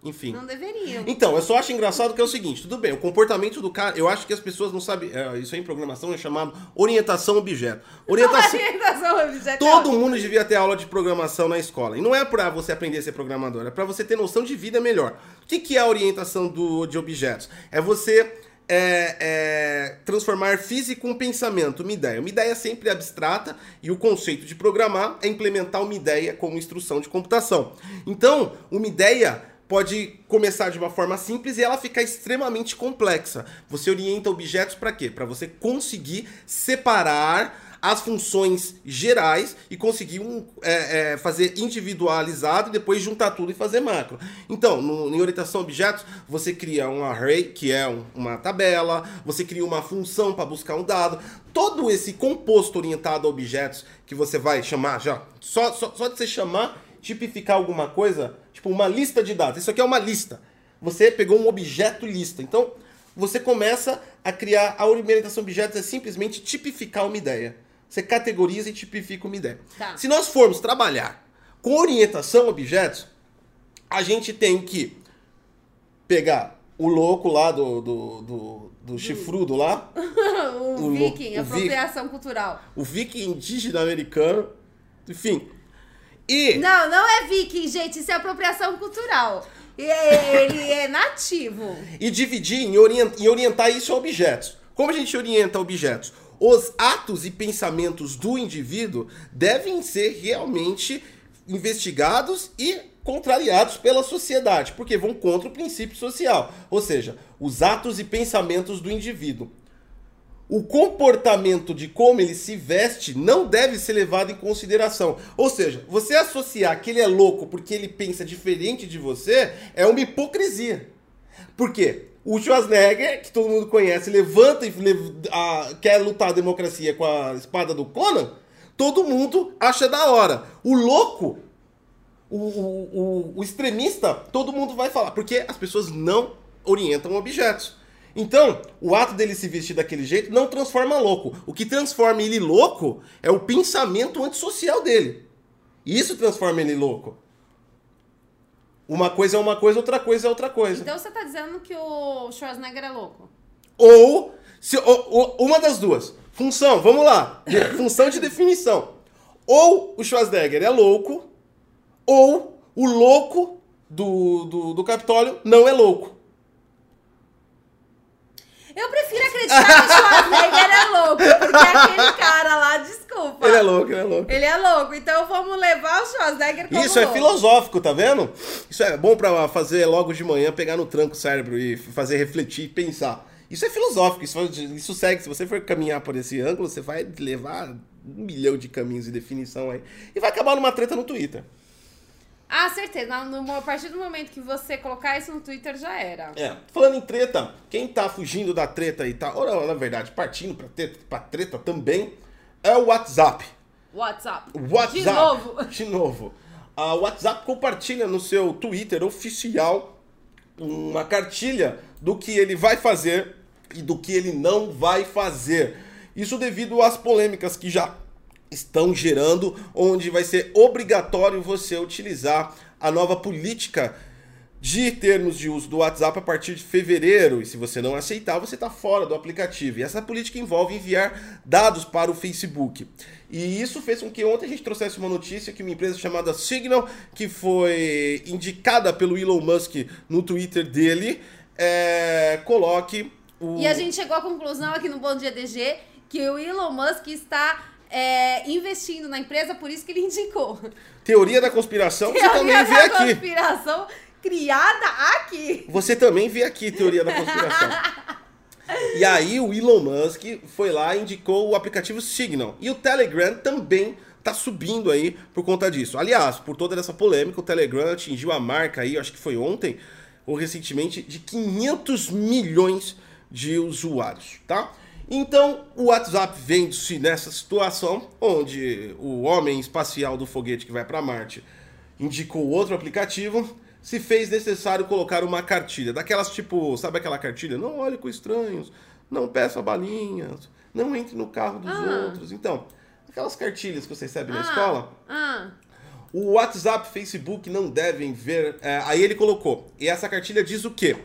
enfim. Não deveriam. Então, eu só acho engraçado que é o seguinte, tudo bem, o comportamento do cara, eu acho que as pessoas não sabem, é, isso aí em programação é chamado orientação objeto. Orientação, <laughs> Orientação objetual. todo mundo devia ter aula de programação na escola. E não é pra você aprender a ser programador, é pra você ter noção de vida melhor. O que, que é a orientação do, de objetos? É você é, é, transformar físico em pensamento, uma ideia. Uma ideia é sempre abstrata e o conceito de programar é implementar uma ideia como instrução de computação. Então, uma ideia pode começar de uma forma simples e ela ficar extremamente complexa. Você orienta objetos para quê? Para você conseguir separar as funções gerais e conseguir um, é, é, fazer individualizado e depois juntar tudo e fazer macro. Então, no, em orientação a objetos, você cria um array, que é um- uma tabela, você cria uma função para buscar um dado. Todo esse composto orientado a objetos que você vai chamar já, só, só, só de você chamar, tipificar alguma coisa, tipo uma lista de dados. Isso aqui é uma lista. Você pegou um objeto lista. Então, você começa a criar a orientação objetos é simplesmente tipificar uma ideia. Você categoriza e tipifica uma ideia. Tá. Se nós formos trabalhar com orientação a objetos, a gente tem que pegar o louco lá do, do, do, do chifrudo lá, <laughs> o O viking, o apropriação cultural. o viking indígena americano, enfim. E Não, não é viking, gente. Isso é apropriação cultural. E é- Ele é nativo. e dividir em, orien- em orientar isso a objetos. Como a gente orienta objetos? os atos e pensamentos do indivíduo devem ser realmente investigados e contrariados pela sociedade, porque vão contra o princípio social, ou seja, os atos e pensamentos do indivíduo. O comportamento de como ele se veste não deve ser levado em consideração. Ou seja, você associar que ele é louco porque ele pensa diferente de você é uma hipocrisia. Por quê? O Schwarzenegger, que todo mundo conhece, levanta e a, quer lutar a democracia com a espada do Conan, todo mundo acha da hora. O louco, o, o, o, o extremista, todo mundo vai falar, porque as pessoas não orientam objetos. Então, o ato dele se vestir daquele jeito não transforma louco. O que transforma ele louco é o pensamento antissocial dele. Isso transforma ele louco. Uma coisa é uma coisa, outra coisa é outra coisa. Então você tá dizendo que o Schwarzenegger é louco? Ou, se, ou, ou uma das duas. Função, vamos lá. <laughs> Função de definição. Ou o Schwarzenegger é louco, ou o louco do, do, do Capitólio não é louco. Eu prefiro acreditar que o Schwarzenegger é louco, porque aquele cara lá, desculpa. Ele é louco, ele é louco. Ele é louco, então vamos levar o Schwarzenegger como Isso é louco. filosófico, tá vendo? Isso é bom pra fazer logo de manhã, pegar no tranco o cérebro e fazer refletir e pensar. Isso é filosófico, isso, isso segue. Se você for caminhar por esse ângulo, você vai levar um milhão de caminhos de definição aí. E vai acabar numa treta no Twitter. Ah, certeza. No, a partir do momento que você colocar isso no Twitter, já era. É. Falando em treta, quem tá fugindo da treta e tá, ou na verdade, partindo pra treta, pra treta também, é o WhatsApp. WhatsApp. WhatsApp. De novo. <laughs> De novo. A WhatsApp compartilha no seu Twitter oficial uma cartilha do que ele vai fazer e do que ele não vai fazer. Isso devido às polêmicas que já estão gerando, onde vai ser obrigatório você utilizar a nova política de termos de uso do WhatsApp a partir de fevereiro. E se você não aceitar, você está fora do aplicativo. E essa política envolve enviar dados para o Facebook. E isso fez com que ontem a gente trouxesse uma notícia que uma empresa chamada Signal, que foi indicada pelo Elon Musk no Twitter dele, é, coloque o. E a gente chegou à conclusão aqui no Bom Dia DG que o Elon Musk está é, investindo na empresa, por isso que ele indicou. Teoria da conspiração, Teoria você também vê da aqui. conspiração criada aqui. Você também vê aqui teoria da conspiração. e aí o Elon Musk foi lá e indicou o aplicativo Signal. E o Telegram também tá subindo aí por conta disso. Aliás, por toda essa polêmica, o Telegram atingiu a marca aí, acho que foi ontem ou recentemente, de 500 milhões de usuários, tá? Então, o WhatsApp vende-se nessa situação, onde o homem espacial do foguete que vai para Marte indicou outro aplicativo, se fez necessário colocar uma cartilha, daquelas tipo, sabe aquela cartilha? Não olhe com estranhos, não peça balinhas, não entre no carro dos Ah. outros. Então, aquelas cartilhas que você recebe na Ah, escola, Ah, o WhatsApp, Facebook não devem ver. é, aí ele colocou. E essa cartilha diz o quê?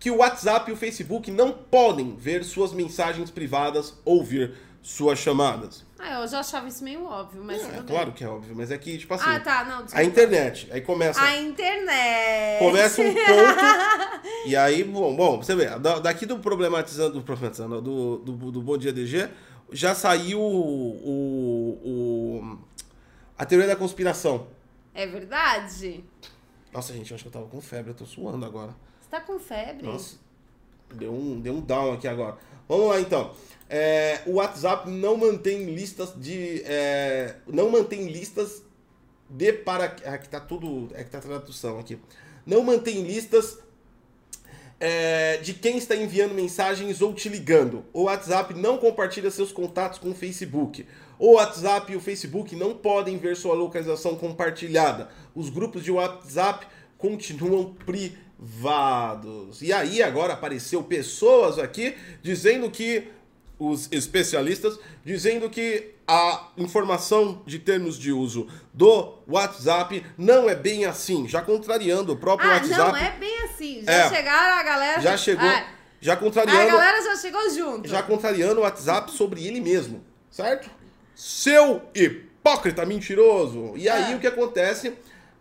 Que o WhatsApp e o Facebook não podem ver suas mensagens privadas ou ver suas chamadas. ah, eu já achava isso meio óbvio, mas É, claro que é óbvio, mas é que, tipo assim. Ah, tá, não, desculpa. A internet. Aí começa. A internet. Começa um <laughs> ponto. e aí, bom, bom, você vê, da- daqui do problematizando, do problematizando, do, do, do Bom Dia DG, já saiu o, o- a teoria da conspiração. É verdade? Nossa, gente, eu acho que eu tava com febre, eu tô suando agora. Você tá com febre? Nossa, deu um, deu um down aqui agora. Vamos lá então. É, o WhatsApp não mantém listas de. é, não mantém listas de para. Aqui tá tudo. É que tá tradução aqui. Não mantém listas é, de quem está enviando mensagens ou te ligando. O WhatsApp não compartilha seus contatos com o Facebook. O WhatsApp e o Facebook não podem ver sua localização compartilhada. Os grupos de WhatsApp continuam privados. E aí agora apareceu pessoas aqui dizendo que os especialistas dizendo que a informação de termos de uso do WhatsApp não é bem assim, já contrariando o próprio ah, WhatsApp. não é bem assim. Já É. chegaram a galera. Já chegou, Ah, já a contrariando, galera já chegou junto. já contrariando o WhatsApp sobre ele mesmo, certo? Seu hipócrita mentiroso. E aí É. o que acontece?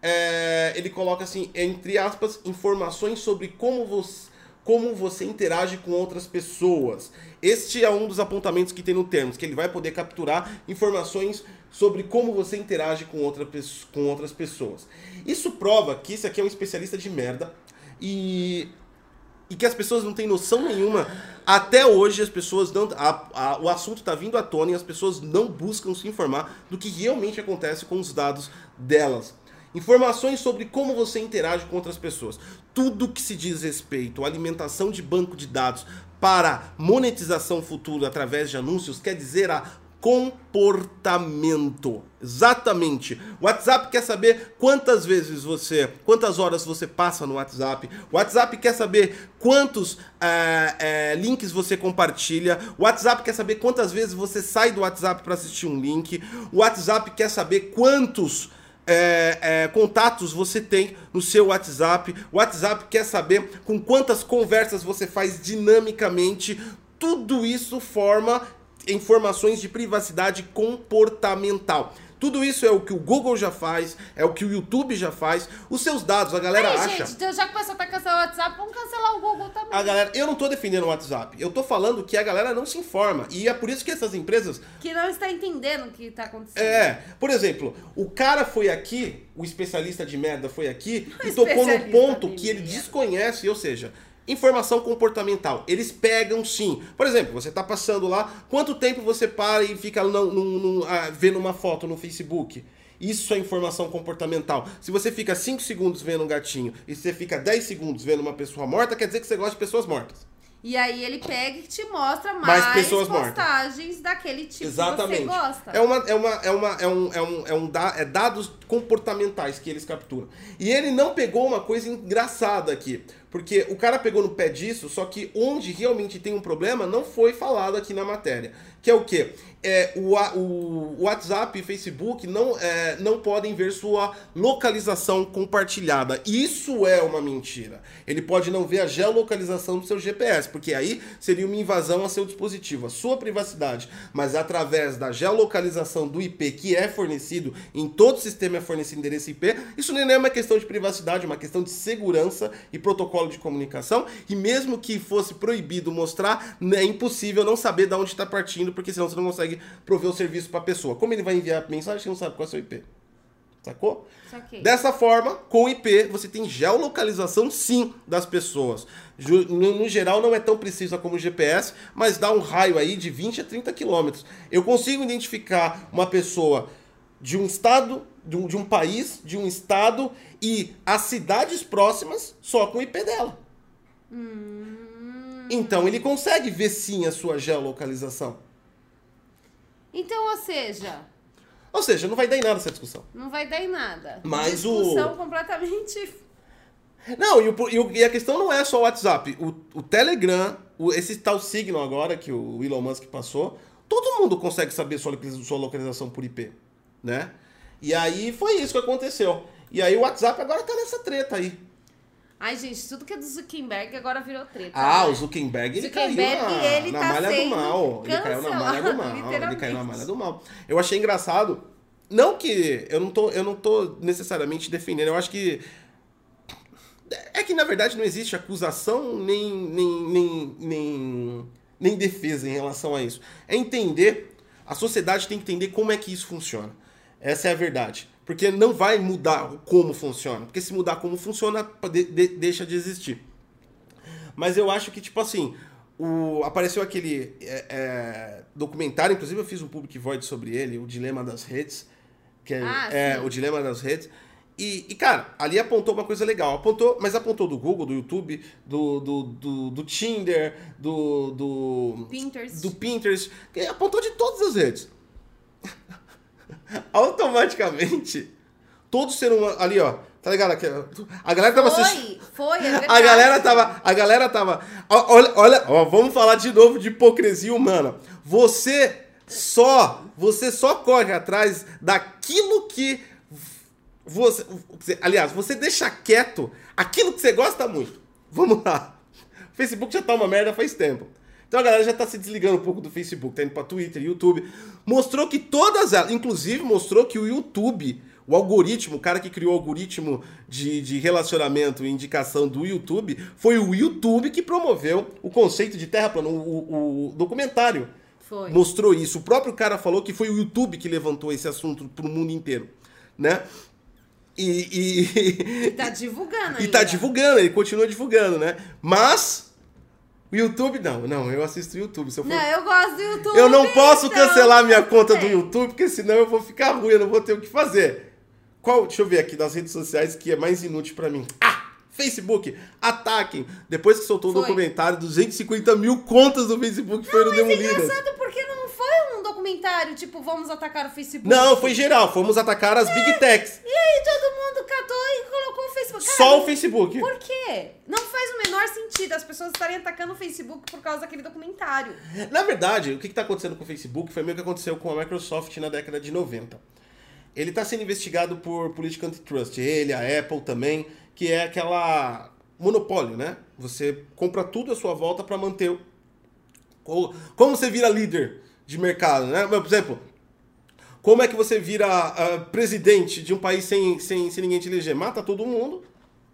É, ele coloca assim, entre aspas, informações sobre como você, como você interage com outras pessoas. Este é um dos apontamentos que tem no termos, que ele vai poder capturar informações sobre como você interage com, outra, com outras pessoas. Isso prova que esse aqui é um especialista de merda e, e que as pessoas não têm noção nenhuma. Até hoje as pessoas não. A, a, o assunto está vindo à tona e as pessoas não buscam se informar do que realmente acontece com os dados delas. Informações sobre como você interage com outras pessoas. Tudo que se diz respeito à alimentação de banco de dados para monetização futura através de anúncios quer dizer a comportamento. Exatamente. O WhatsApp quer saber quantas vezes você, quantas horas você passa no WhatsApp. O WhatsApp quer saber quantos é, é, links você compartilha. O WhatsApp quer saber quantas vezes você sai do WhatsApp para assistir um link. O WhatsApp quer saber quantos é, é, contatos você tem no seu WhatsApp. O WhatsApp quer saber com quantas conversas você faz dinamicamente. Tudo isso forma informações de privacidade comportamental. Tudo isso é o que o Google já faz, é o que o YouTube já faz. Os seus dados, a galera Aí, acha. gente, então já começou a cancelar o WhatsApp, vamos cancelar o Google também. A galera, eu não tô defendendo o WhatsApp. Eu tô falando que a galera não se informa. E é por isso que essas empresas. Que não está entendendo o que está acontecendo. É, por exemplo, o cara foi aqui, o especialista de merda foi aqui O <laughs> e tocou no ponto que ele desconhece, ou seja, informação comportamental. Eles pegam sim. Por exemplo, você tá passando lá, quanto tempo você para e fica num- num- num- ah, vendo uma foto no Facebook? Isso é informação comportamental. Se você fica 5 segundos vendo um gatinho e você fica 10 segundos vendo uma pessoa morta, quer dizer que você gosta de pessoas mortas. E aí ele pega e te mostra mais, Mais pessoas mortas. postagens daquele tipo Exatamente. que você gosta. É, uma, é, uma, é, uma, é, um, é, um, é, um da, é dados comportamentais que eles capturam. E ele não pegou uma coisa engraçada aqui. Porque o cara pegou no pé disso, só que onde realmente tem um problema não foi falado aqui na matéria. Que é o quê? É, o, o WhatsApp e Facebook não, é, não podem ver sua localização compartilhada. Isso é uma mentira. Ele pode não ver a geolocalização do seu GPS, porque aí seria uma invasão a seu dispositivo, a sua privacidade. Mas através da geolocalização do IP que é fornecido, em todo sistema é fornecido endereço IP, isso nem é uma questão de privacidade, é uma questão de segurança e protocolo de comunicação. E mesmo que fosse proibido mostrar, né, é impossível não saber de onde está partindo, porque senão você não consegue prover o serviço para a pessoa. Como ele vai enviar mensagem se não sabe qual é o seu IP? Sacou? Saquei. Dessa forma, com o IP, você tem geolocalização sim das pessoas. No, no geral, não é tão precisa como o GPS, mas dá um raio aí de 20 a 30 quilômetros. Eu consigo identificar uma pessoa de um estado, de um, de um país, de um estado e as cidades próximas só com o IP dela. Então ele consegue ver sim a sua geolocalização. Então, ou seja, Ou seja, não vai dar em nada essa discussão. não vai dar em nada. Mas o- Discussão completamente... <laughs> Não, e, o- e o- e a questão não é só o WhatsApp. O, o Telegram, o- esse tal Signal agora que o Elon Musk passou, todo mundo consegue saber sua, sua localização por IP, né? E aí foi isso que aconteceu. E aí o WhatsApp agora tá nessa treta aí. Ai, gente, tudo que é do Zuckerberg agora virou treta. Ah, né? o Zuckerberg, ele Zuckerberg, caiu na, ele na tá malha do mal. Ele caiu na malha do mal. Ele caiu na malha do mal. Eu achei engraçado. Não que eu não tô, eu não tô necessariamente defendendo. Eu acho que é que na verdade não existe acusação nem nem, nem, nem, nem defesa em relação a isso. É entender, a sociedade tem que entender como é que isso funciona. Essa é a verdade. Porque não vai mudar como funciona. Porque se mudar como funciona, de- de- deixa de existir. Mas eu acho que, tipo assim, o, apareceu aquele é, é, documentário, inclusive eu fiz um public void sobre ele, o Dilema das Redes. Que é, Ah, é, o Dilema das Redes. E, e, cara, ali apontou uma coisa legal. Apontou, mas apontou do Google, do YouTube, do, do, do, do Tinder, do, do, Pinterest. do Pinterest. Apontou de todas as redes. Automaticamente, todo ser humano. Ali, ó. Tá ligado? A galera tava assistindo. Foi, foi, é verdade. A galera tava. A galera tava. Olha, olha, ó, vamos falar de novo de hipocrisia humana. Você só. Você só corre atrás daquilo que. Você, aliás, você deixa quieto aquilo que você gosta muito. Vamos lá. O Facebook já tá uma merda faz tempo. Então a galera já tá se desligando um pouco do Facebook, tá indo pra Twitter, YouTube. Mostrou que todas elas, inclusive mostrou que o YouTube, O algoritmo, o cara que criou o algoritmo de, de relacionamento e indicação do YouTube, foi o YouTube que promoveu o conceito de terra plana. O, o, o documentário Foi. mostrou isso. O próprio cara falou que foi o YouTube que levantou esse assunto pro mundo inteiro, né? E, e, <laughs> E tá divulgando e tá ainda. divulgando, ele continua divulgando, né? Mas o YouTube não, não, eu assisto o YouTube. Se eu, for- Não, eu gosto do YouTube. eu não posso então, cancelar minha conta do. YouTube, porque senão eu vou ficar ruim, eu não vou ter o que fazer. Qual, deixa eu ver aqui das redes sociais que é mais inútil pra mim. Ah! Facebook, ataquem. Depois que soltou o Foi. documentário, 250 mil contas do Facebook foram Mas é demolidas. engraçado porque não foi um documentário, tipo, vamos atacar o Facebook. Não, foi geral. Fomos atacar as Big Techs. E aí todo mundo catou e colocou o Facebook. Cara, Só o não- Facebook. Por quê? Não faz o menor sentido as pessoas estarem atacando o Facebook por causa daquele documentário. Na verdade, o que está acontecendo com o Facebook foi meio que aconteceu com a Microsoft na década de 90. Ele está sendo investigado por política antitrust. Ele, a Apple também, que é aquela monopólio, né? Você compra tudo à sua volta para manter o... Como você vira líder de mercado, né? Por exemplo, como é que você vira ah, presidente de um país sem, sem, sem ninguém te eleger? Mata todo mundo,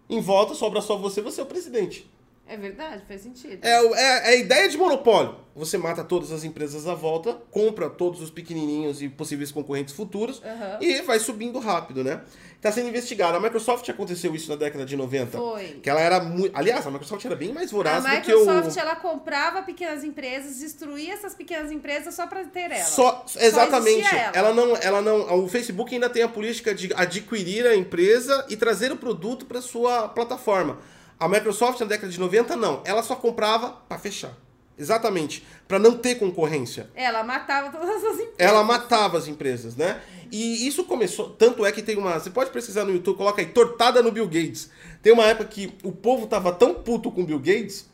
em volta sobra só você, você é o presidente. É verdade, faz sentido. É, é- é a ideia de monopólio. Você mata todas as empresas à volta, compra todos os pequenininhos e possíveis concorrentes futuros Aham. e vai subindo rápido, né? Está sendo investigado. A Microsoft aconteceu isso na década de 90. Foi. Que ela era muito. Aliás, a Microsoft era bem mais A voraz do que Microsoft, o. ela comprava pequenas empresas, destruía essas pequenas empresas só pra ter ela. Só, exatamente. existia ela. ela. não, ela não. O Facebook ainda tem a política de adquirir a empresa e trazer o produto para sua plataforma. A Microsoft na década de 90 não. Ela só comprava para fechar. Exatamente, para não ter concorrência. Ela matava todas as empresas. Ela matava as empresas, né? E isso começou. Tanto é que tem uma. Você pode pesquisar no YouTube, coloca aí, tortada no Bill Gates. Tem uma época que o povo tava tão puto com o Bill Gates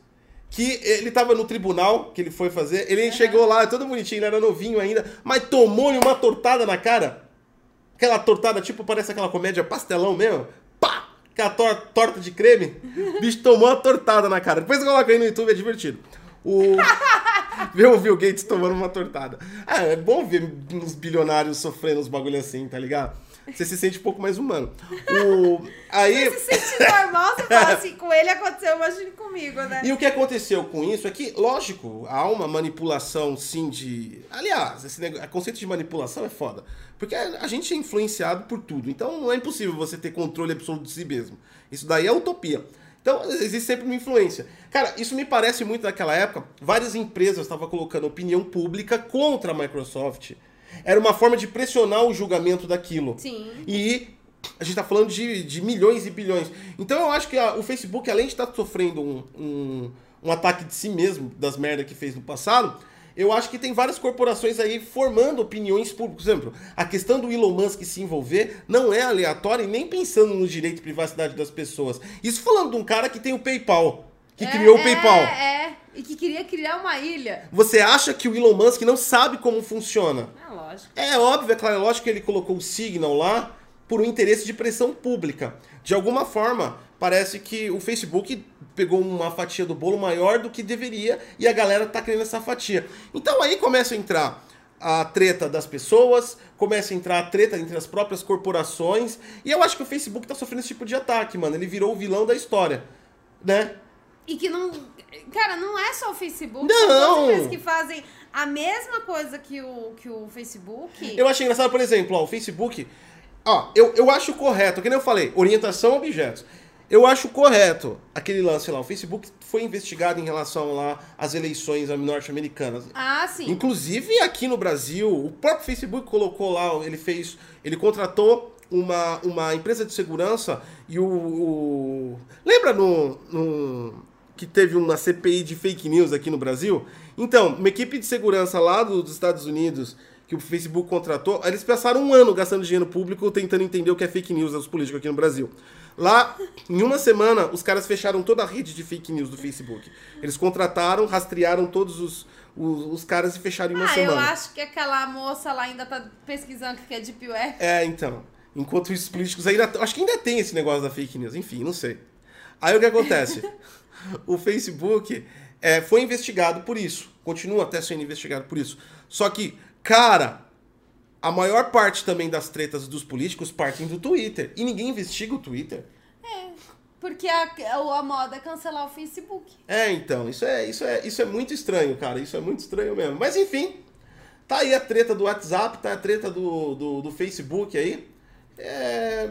que ele tava no tribunal que ele foi fazer. Ele chegou lá, todo bonitinho, ele era novinho ainda, mas tomou-lhe uma tortada na cara. Aquela tortada, tipo, parece aquela comédia pastelão mesmo. Pá! Aquela tor- torta de creme. O bicho tomou uma tortada na cara. Depois coloca aí no YouTube, é divertido. O... <laughs> ver o Bill Gates tomando uma tortada. Ah, é bom ver uns bilionários sofrendo uns bagulho assim, tá ligado? Você se sente um pouco mais humano. O... Aí... Você se sente normal, você fala assim, <laughs> com ele aconteceu, imagine comigo, né? E o que aconteceu com isso é que, lógico, há uma manipulação, sim, de. Aliás, esse negócio, o conceito de manipulação é foda. Porque a gente é influenciado por tudo. Então não é impossível você ter controle absoluto de si mesmo. Isso daí é utopia. Então existe sempre uma influência. Cara, isso me parece muito daquela época. Várias empresas estavam colocando opinião pública contra a Microsoft. Era uma forma de pressionar o julgamento daquilo. Sim. E a gente tá falando de, de milhões e bilhões. Então eu acho que a- o Facebook, além de estar sofrendo um, um, um ataque de si mesmo, das merdas que fez no passado, eu acho que tem várias corporações aí formando opiniões públicas. Por exemplo, a questão do Elon Musk se envolver não é aleatória e nem pensando no direito de privacidade das pessoas. Isso falando de um cara que tem o PayPal, que É, criou o é, PayPal. É, e que queria criar uma ilha. Você acha que o Elon Musk não sabe como funciona? Ah, lógico. É óbvio, é claro, é lógico que ele colocou o Signal lá por um interesse de pressão pública. De alguma forma, parece que o Facebook pegou uma fatia do bolo maior do que deveria e a galera tá querendo essa fatia. Então aí começa a entrar a treta das pessoas, começa a entrar a treta entre as próprias corporações, e eu acho que o Facebook tá sofrendo esse tipo de ataque, mano. Ele virou o vilão da história, né? E que não. Cara, não é só o Facebook. Não! São que fazem a mesma coisa que o, que o Facebook. Eu acho engraçado, por exemplo, ó, o Facebook. Ó, eu, eu acho correto, que nem eu falei, orientação a objetos. Eu acho correto aquele lance lá. O Facebook foi investigado em relação lá às eleições norte-americanas. Ah, sim. Inclusive aqui no Brasil, o próprio Facebook colocou lá, ele fez, ele contratou uma, uma empresa de segurança e o, o- lembra no, no- que teve uma CPI de fake news aqui no Brasil? Então, uma equipe de segurança lá do- dos Estados Unidos que o Facebook contratou, eles passaram um ano gastando dinheiro público tentando entender o que é fake news dos políticos aqui no Brasil. Lá, em uma semana, os caras fecharam toda a rede de fake news do Facebook. Eles contrataram, rastrearam todos os, os, os caras e fecharam em uma ah, eu semana. acho que aquela moça lá ainda tá pesquisando o que é Deep Web. É, então. Enquanto os políticos ainda. Acho que ainda tem esse negócio da fake news, enfim, não sei. Aí o que acontece? <laughs> o Facebook é, foi investigado por isso. Continua até sendo investigado por isso. Só que, cara, a maior parte também das tretas dos políticos partem do Twitter. E ninguém investiga o Twitter. É, porque a, a moda é cancelar o Facebook. É, então, isso é, isso, é, isso é muito estranho, cara. Isso é muito estranho mesmo. Mas enfim, tá aí a treta do WhatsApp, tá a treta do, do, do Facebook aí. É,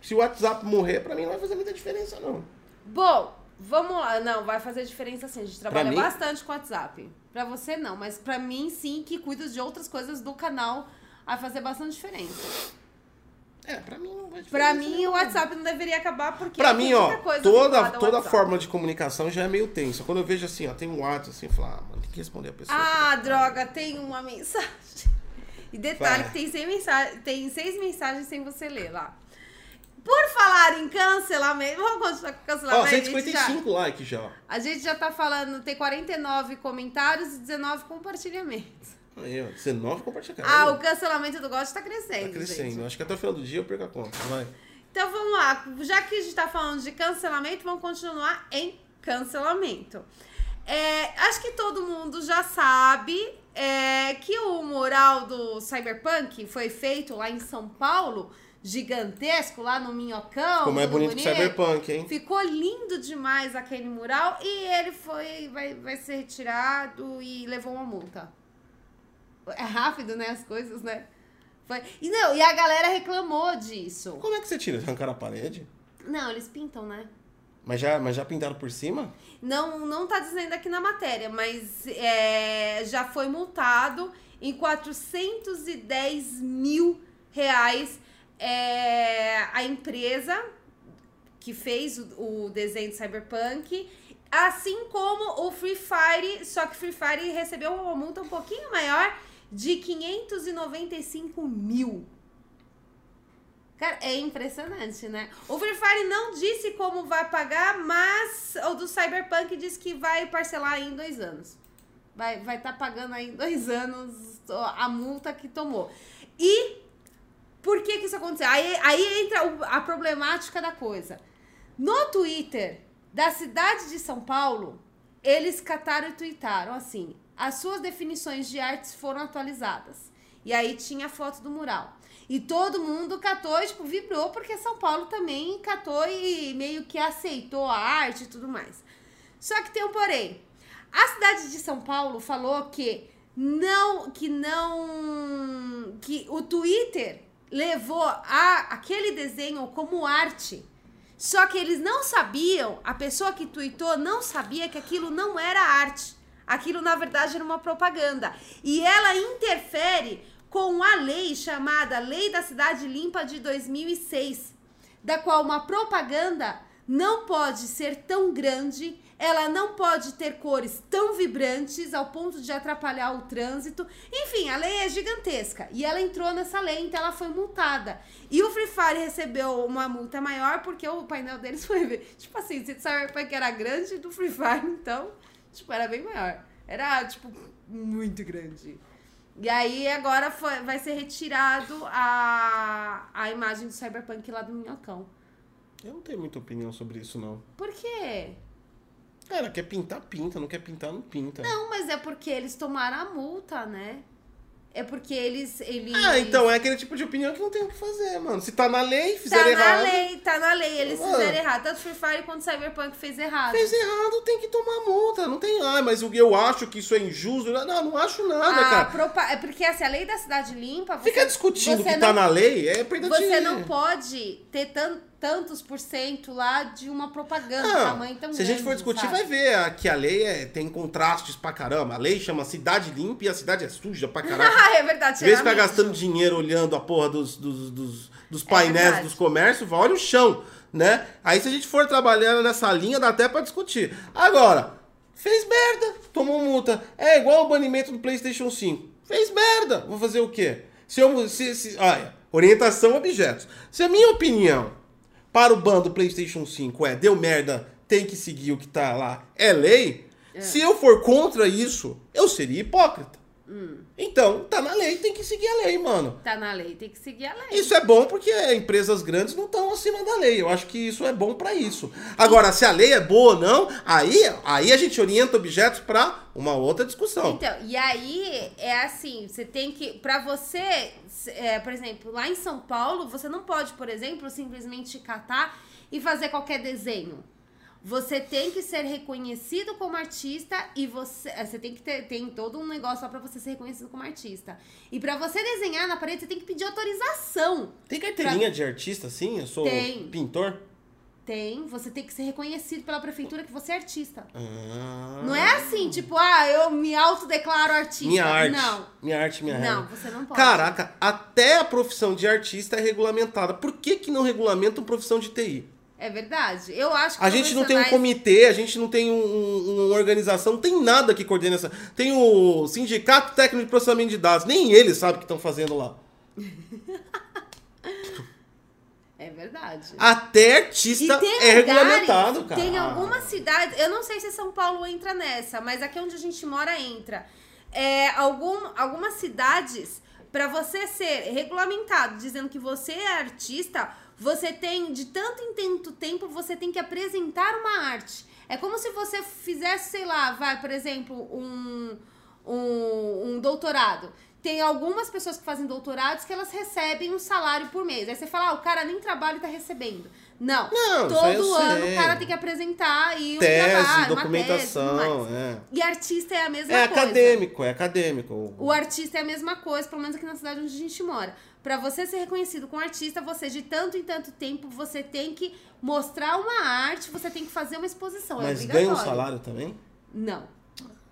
se o WhatsApp morrer, pra mim não vai fazer muita diferença, não. Bom, vamos lá. Não, vai fazer diferença sim. A gente trabalha mim? bastante com o WhatsApp. Pra você não, mas pra mim sim, que cuida de outras coisas do canal, vai fazer bastante diferença. É, pra mim não vai Pra mim, o não. WhatsApp não deveria acabar porque Pra tem mim, ó, toda, toda forma de comunicação já é meio tensa. Quando eu vejo assim, ó, tem um WhatsApp assim, eu falo, ah, mano, tem que responder a pessoa. Ah, droga, tem uma mensagem. E <laughs> detalhe Vai. que tem, seis mensagem, tem seis mensagens sem você ler lá. Por falar em cancelamento, vamos continuar com Ó, cancelamento? a, gente já, 155 likes já. ó. a gente já tá falando, tem 49 comentários e 19 compartilhamentos. Aí, ó, 19 compartilha. Ah, o cancelamento do gosto tá crescendo, Tá crescendo. gente. Acho que até o final do dia eu perco a conta. Vai. Então vamos lá, já que a gente tá falando de cancelamento, vamos continuar em cancelamento. É, acho que todo mundo já sabe é, que o mural do Cyberpunk foi feito lá em São Paulo, gigantesco, lá no Minhocão. Como é no bonito Bonito. Cyberpunk, hein? Ficou lindo demais aquele mural e ele foi vai, vai ser retirado e levou uma multa. É rápido, né, as coisas, né? Foi. E não, e a galera reclamou disso. Como é que você tira? Arrancar a parede? Não, eles pintam, né? Mas já, mas já pintaram por cima? Não, não tá dizendo aqui na matéria, mas é, já foi multado em 410 mil reais é, a empresa que fez o, o desenho de Cyberpunk, assim como o Free Fire, só que Free Fire recebeu uma multa um pouquinho maior de 595 mil. Cara, é impressionante, né? O Free Fire não disse como vai pagar, mas o do Cyberpunk disse que vai parcelar em dois anos. Vai estar vai tá pagando aí em dois anos a multa que tomou. E por que que isso aconteceu? Aí, aí entra a problemática da coisa. No Twitter da cidade de São Paulo, eles cataram e tweetaram assim: as suas definições de artes foram atualizadas. E aí tinha a foto do mural. E todo mundo catou e, tipo, vibrou, porque São Paulo também catou e meio que aceitou a arte e tudo mais. Só que tem um porém. A cidade de São Paulo falou que não, que não, que o Twitter levou a, aquele desenho como arte. Só que eles não sabiam, a pessoa que tweetou não sabia que aquilo não era arte. Aquilo, na verdade, era uma propaganda. E ela interfere com a lei chamada Lei da Cidade Limpa de 2006, da qual uma propaganda não pode ser tão grande, ela não pode ter cores tão vibrantes ao ponto de atrapalhar o trânsito. Enfim, a lei é gigantesca e ela entrou nessa lei, então ela foi multada. E o Free Fire recebeu uma multa maior porque o painel deles foi. <laughs> Tipo assim, se o Cyberpunk era grande do Free Fire, então, tipo, era bem maior. Era, tipo, muito grande. E aí agora foi, vai ser retirado a, a imagem do Cyberpunk lá do Minhocão. Eu não tenho muita opinião sobre isso, não. Por quê? Cara, quer pintar, pinta. Não quer pintar, não pinta. Não, mas é porque eles tomaram a multa, né? É porque eles. eles... Ah, então é aquele tipo de opinião que não tem o que fazer, mano. Se tá na lei, Tá fizeram na errado. lei, tá na lei. Eles Mano. fizeram errado. Tanto Free Fire quanto Cyberpunk fez errado. Fez errado, tem que tomar multa. Não tem, ah, mas eu acho que isso é injusto. Não, não acho nada, Ah, cara. propa- É porque assim, a lei da cidade limpa. Você, Fica discutindo você que não tá na lei, é perda Você não pode ter tan- tantos por cento lá de uma propaganda, Não, tamanho tão se a gente for grande, discutir, sabe? vai ver a- que a lei é- tem contrastes pra caramba. A lei chama cidade limpa e a cidade é suja pra <laughs> caralho. Ah, é verdade. Em vez de ficar gastando dinheiro olhando a porra dos, dos, dos, dos painéis É dos comércios, vai, olha o chão, né? Aí se a gente for trabalhando nessa linha, dá até pra discutir. Agora, fez merda, tomou multa. É igual o banimento do PlayStation 5. Fez merda, vou fazer o quê? Se eu. Se, se, olha, orientação objetos. Se a minha opinião para o ban do PlayStation 5 é deu merda, tem que seguir o que tá lá, é lei. Se eu for contra isso, eu seria hipócrita. Então, tá na lei, tem que seguir a lei, mano. Tá na lei, tem que seguir a lei. Isso é bom porque empresas grandes não estão acima da lei. Eu acho que isso é bom para isso. Agora, se a lei é boa ou não, aí, aí a gente orienta objetos para uma outra discussão. Então, e aí é assim, você tem que, para você, é, por exemplo, lá em São Paulo, você não pode, por exemplo, simplesmente catar e fazer qualquer desenho. Você tem que ser reconhecido como artista e você, é, você tem que ter tem todo um negócio só para você ser reconhecido como artista. E para você desenhar na parede, você tem que pedir autorização. Tem carteirinha pra... de artista assim? Eu sou tem. pintor? Tem, você tem que ser reconhecido pela prefeitura que você é artista. Ah. Não é assim, tipo, ah, eu me autodeclaro artista. Minha arte. Não. Minha arte, minha Não, você não pode. Caraca, até a profissão de artista é regulamentada. Por que, que não regulamenta a profissão de TI? É verdade. Eu acho que A gente não tem um comitê, a gente não tem um, um, uma organização, não tem nada que coordene essa. Tem o Sindicato Técnico de Processamento de Dados, nem eles sabem o que estão fazendo lá. <laughs> É verdade. Até artista é regulamentado, cara. Tem algumas cidades, eu não sei se São Paulo entra nessa, mas aqui onde a gente mora entra. É, algum, algumas cidades, para você ser regulamentado dizendo que você é artista, você tem, de tanto em tanto tempo, você tem que apresentar uma arte. É como se você fizesse, sei lá, vai, por exemplo, um, um, um doutorado. Tem algumas pessoas que fazem doutorados que elas recebem um salário por mês. Aí você fala, ah, o cara nem trabalha e tá recebendo. Não. Não todo ano sei. o cara tem que apresentar aí um tese, trabalho, documentação, uma tese, é. E artista é a mesma é coisa. É acadêmico, é acadêmico. O artista é a mesma coisa, pelo menos aqui na cidade onde a gente mora. Para você ser reconhecido como artista, você de tanto em tanto tempo, você tem que mostrar uma arte, você tem que fazer uma exposição. É mas é ganha um salário também? Não.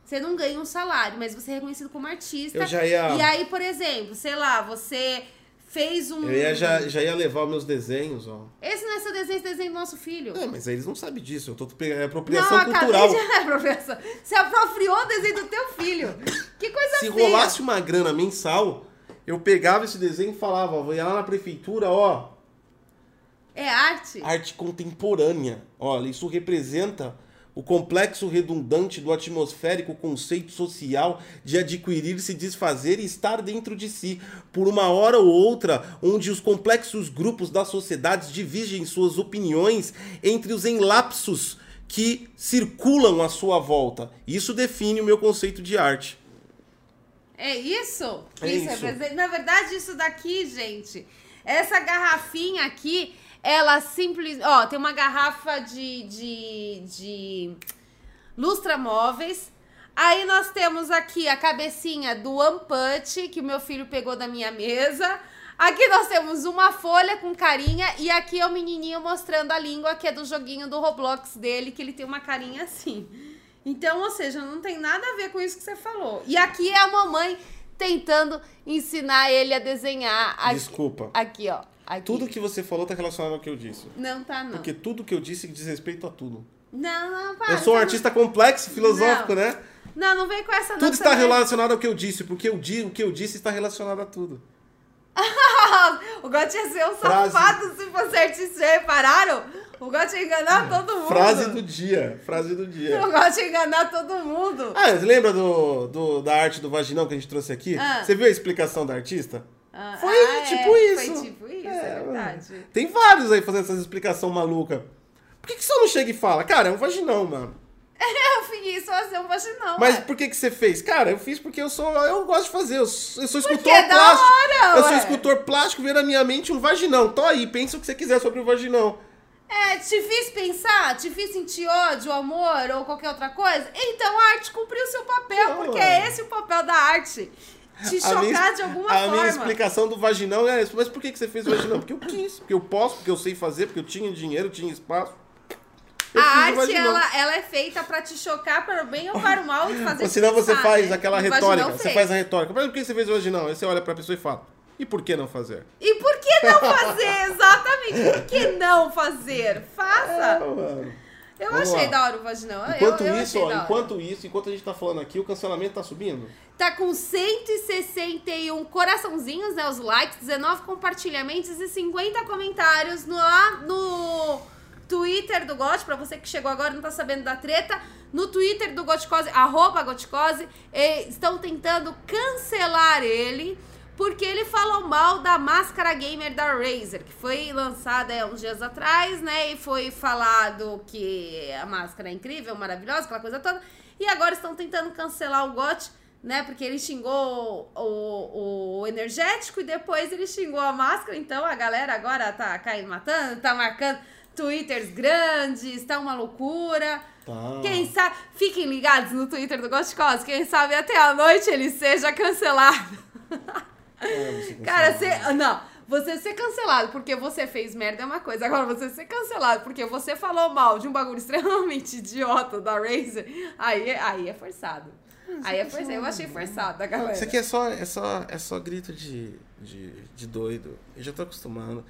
Você não ganha um salário, mas você é reconhecido como artista. Eu já ia... E aí, por exemplo, sei lá, você fez um. Eu ia, já, já ia levar meus desenhos, ó. Esse não é seu desenho, esse desenho do nosso filho. É, mas eles não sabem disso. Eu tô pegando é apropriação não, cultural. De... <laughs> É apropriação. Você apropriou o desenho do teu filho. Que coisa Se feia. rolasse uma grana mensal, eu pegava esse desenho e falava, ó, vou ir lá na prefeitura, ó. É arte? Arte contemporânea. Olha, isso representa o complexo redundante do atmosférico conceito social de adquirir, se desfazer e estar dentro de si, por uma hora ou outra, onde os complexos grupos da sociedade dividem suas opiniões entre os enlapsos que circulam à sua volta. Isso define o meu conceito de arte. É isso? É isso. É, na verdade, isso daqui, gente, essa garrafinha aqui ela simples. Ó, tem uma garrafa de, de, de lustra móveis. Aí nós temos aqui a cabecinha do Amput, que o meu filho pegou da minha mesa. Aqui nós temos uma folha com carinha e aqui é o menininho mostrando a língua, que é do joguinho do Roblox dele, que ele tem uma carinha assim. Então, ou seja, não tem nada a ver com isso que você falou. E aqui é a mamãe tentando ensinar ele a desenhar. Aqui, Desculpa. Aqui, ó. Aqui. Tudo que você falou tá relacionado ao que eu disse. Não tá, não. Porque tudo que eu disse diz respeito a tudo. Não, não, para. Eu sou um artista não... complexo, filosófico, não. né? Não, não vem com essa Tudo está relacionado ao que eu disse, porque eu di... o que eu disse está relacionado a tudo. <laughs> o Gotti ia ser um safado se fosse artista, repararam? O Gotti ia enganar todo mundo. Frase do dia, frase do dia. O Gotti ia enganar todo mundo. Ah, você lembra do, do, da arte do vaginão que a gente trouxe aqui? Ah. Você viu a explicação da artista? Ah, foi ah, tipo é, isso. Foi tipo isso, é, é verdade. Tem vários aí fazendo essas explicação maluca. Por que, que você não chega e fala? Cara, é um vaginão, mano. <laughs> eu fiz fazer um vaginão. Mas ué. por que, que você fez? Cara, eu fiz porque eu sou. Eu gosto de fazer. Eu, eu sou escultor porque é plástico. hora, eu sou escultor plástico, veio na minha mente um vaginão. Tô aí, pensa o que você quiser sobre o vaginão. É, te fiz pensar, te fiz sentir ódio, amor ou qualquer outra coisa? Então a arte cumpriu o seu papel, não, porque é esse o papel da arte te chocar minha, de alguma a forma. A minha explicação do vaginão é essa. Mas por que, você fez o vaginão? Porque eu quis, porque eu posso, porque eu sei fazer, porque eu tinha dinheiro, tinha espaço. Eu a arte, ela, ela é feita pra te chocar para o bem ou para o mal e fazer Ou senão você faz aquela retórica. Você faz a retórica. Mas por que você fez o vaginão? Aí você olha pra pessoa e fala. E por que não fazer? E por que não fazer? <laughs> Exatamente. Por que não fazer? Faça. É, eu Vamos achei lá. da hora o vaginão. Enquanto eu, eu isso, ó, enquanto isso, enquanto a gente tá falando aqui, o cancelamento tá subindo? Tá com 161 coraçãozinhos, né? Os likes, 19 compartilhamentos e 50 comentários no, no Twitter do Got, pra você que chegou agora e não tá sabendo da treta. No Twitter do Goticose, arroba Goticose, estão tentando cancelar ele porque ele falou mal da máscara gamer da Razer, que foi lançada há uns dias atrás, né? E foi falado que a máscara é incrível, maravilhosa, aquela coisa toda. E agora estão tentando cancelar o GOT, né? Porque ele xingou o, o energético e depois ele xingou a máscara. Então a galera agora tá caindo matando, tá marcando twitters grandes, tá uma loucura. Tá. Quem sabe, fiquem ligados no Twitter do Ghost Cos, quem sabe até a noite ele seja cancelado. <laughs> Cara, você. Não, você ser cancelado porque você fez merda é uma coisa. Agora, você ser cancelado porque você falou mal de um bagulho <laughs> extremamente idiota da Razer, aí, é- aí é forçado. Aí é forçado. Eu achei forçado da galera. Isso aqui é só, é só, é só grito de, de, de doido. Eu já tô acostumando.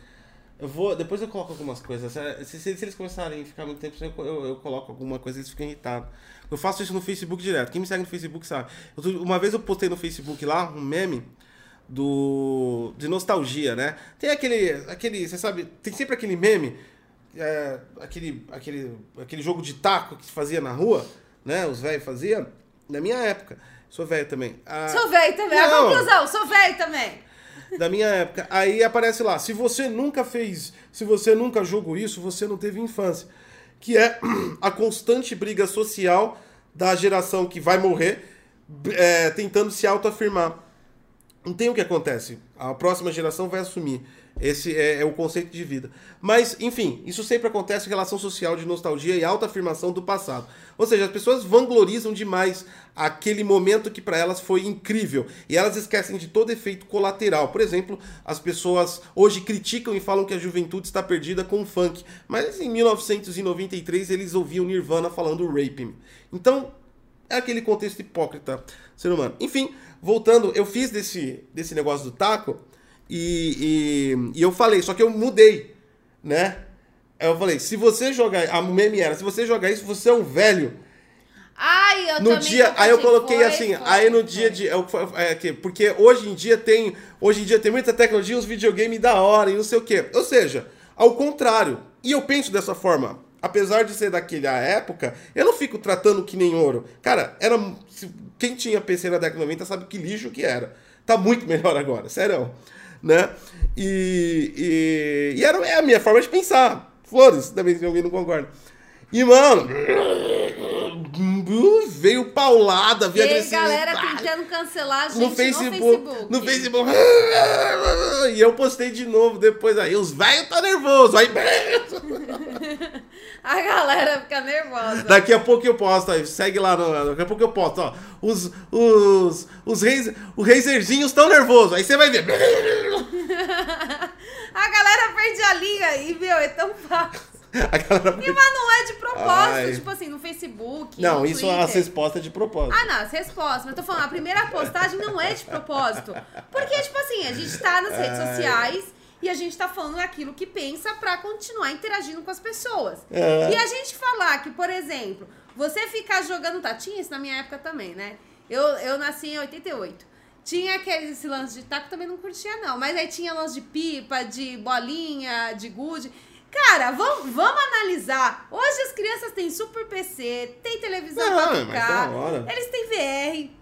Eu vou, depois eu coloco algumas coisas. É, Se, se, se eles começarem a ficar muito tempo, eu, eu, eu coloco alguma coisa e eles ficam irritados. Eu faço isso no Facebook direto. Quem me segue no Facebook sabe. Eu uma vez eu postei no Facebook lá um meme do de nostalgia, né? Tem aquele, aquele, você sabe, tem sempre aquele meme, é, aquele, aquele, aquele jogo de taco que se fazia na rua, né? Os velhos faziam. Na minha época, sou velho também. Ah, Sou velho também. A Não. conclusão, sou velho também. da minha época. Aí aparece lá, se você nunca fez, se você nunca jogou isso, você não teve infância. Que é <clears throat> a constante briga social da geração que vai morrer é, tentando se autoafirmar. Não tem o que acontece. A próxima geração vai assumir. Esse é, é o conceito de vida. Mas, enfim, isso sempre acontece em relação social de nostalgia e autoafirmação do passado. Ou seja, as pessoas vanglorizam demais aquele momento que para elas foi incrível. E elas esquecem de todo efeito colateral. Por exemplo, as pessoas hoje criticam e falam que a juventude está perdida com o funk. Mas em 1993 eles ouviam Nirvana falando Rape Me. Então, é aquele contexto hipócrita ser humano. Enfim, voltando, eu fiz desse, desse negócio do taco e, e, e eu falei, só que eu mudei, né? Eu falei, se você jogar. A meme era, se você jogar isso, você é um velho. Ai, eu No dia, aí eu coloquei Foi, assim, foi, aí no foi. dia de. eu- é, que- porque hoje em dia tem. Hoje em dia tem muita tecnologia, uns videogames da hora e não sei o quê. Ou seja, ao contrário. E eu penso dessa forma. Apesar de ser daquela época, eu não fico tratando que nem ouro. Cara, era. Quem tinha PC na década de 90 sabe que lixo que era. Tá muito melhor agora, sério. Né? E, e, e era é a minha forma de pensar. Foda-se, também se alguém não concorda. E, mano, veio paulada, veio E agressividade. galera tentando cancelar a gente no Facebook, no Facebook. <laughs> E eu postei de novo depois aí. Os velhos tá nervoso. Aí, <laughs> A galera fica nervosa. daqui a pouco eu posto aí. Segue lá no, daqui a pouco eu posto, ó. Os os os reis, os reiserzinhos estão nervosos. Aí você vai ver. <laughs> A galera perde a linha e, meu, é tão fácil. Galera E, mas não é de propósito, Ai. tipo assim, no Facebook. Não, no isso Twitter. as respostas é de propósito. Ah, não, as respostas. Mas eu tô falando, a primeira postagem não é de propósito. Porque, tipo assim, a gente tá nas redes Ai. sociais e a gente tá falando aquilo que pensa pra continuar interagindo com as pessoas. É. E a gente falar que, por exemplo, você ficar jogando. Tá, tinha isso na minha época também, né? Eu, eu nasci em 88. Tinha aquele esse lance de taco, também não curtia, não. Mas aí tinha lance de pipa, de bolinha, de gude. Cara, vamos, vamos analisar. Hoje as crianças têm super PC, tem televisão Não, 4K, mas da hora. eles têm VR.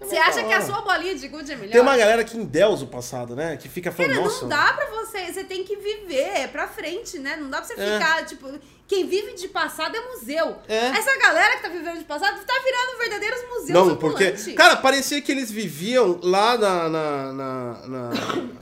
Você acha que a sua bolinha de gude é melhor? Tem uma galera que endeusa o passado, né? Que fica falando, Cara, não dá pra você. Você tem que viver é pra frente, né? Não dá pra você É. ficar, tipo. Quem vive de passado é museu. É. Essa galera que tá vivendo de passado tá virando verdadeiros museus Não, porque. ambulantes. Cara, parecia que eles viviam lá na. na, na- na- <coughs>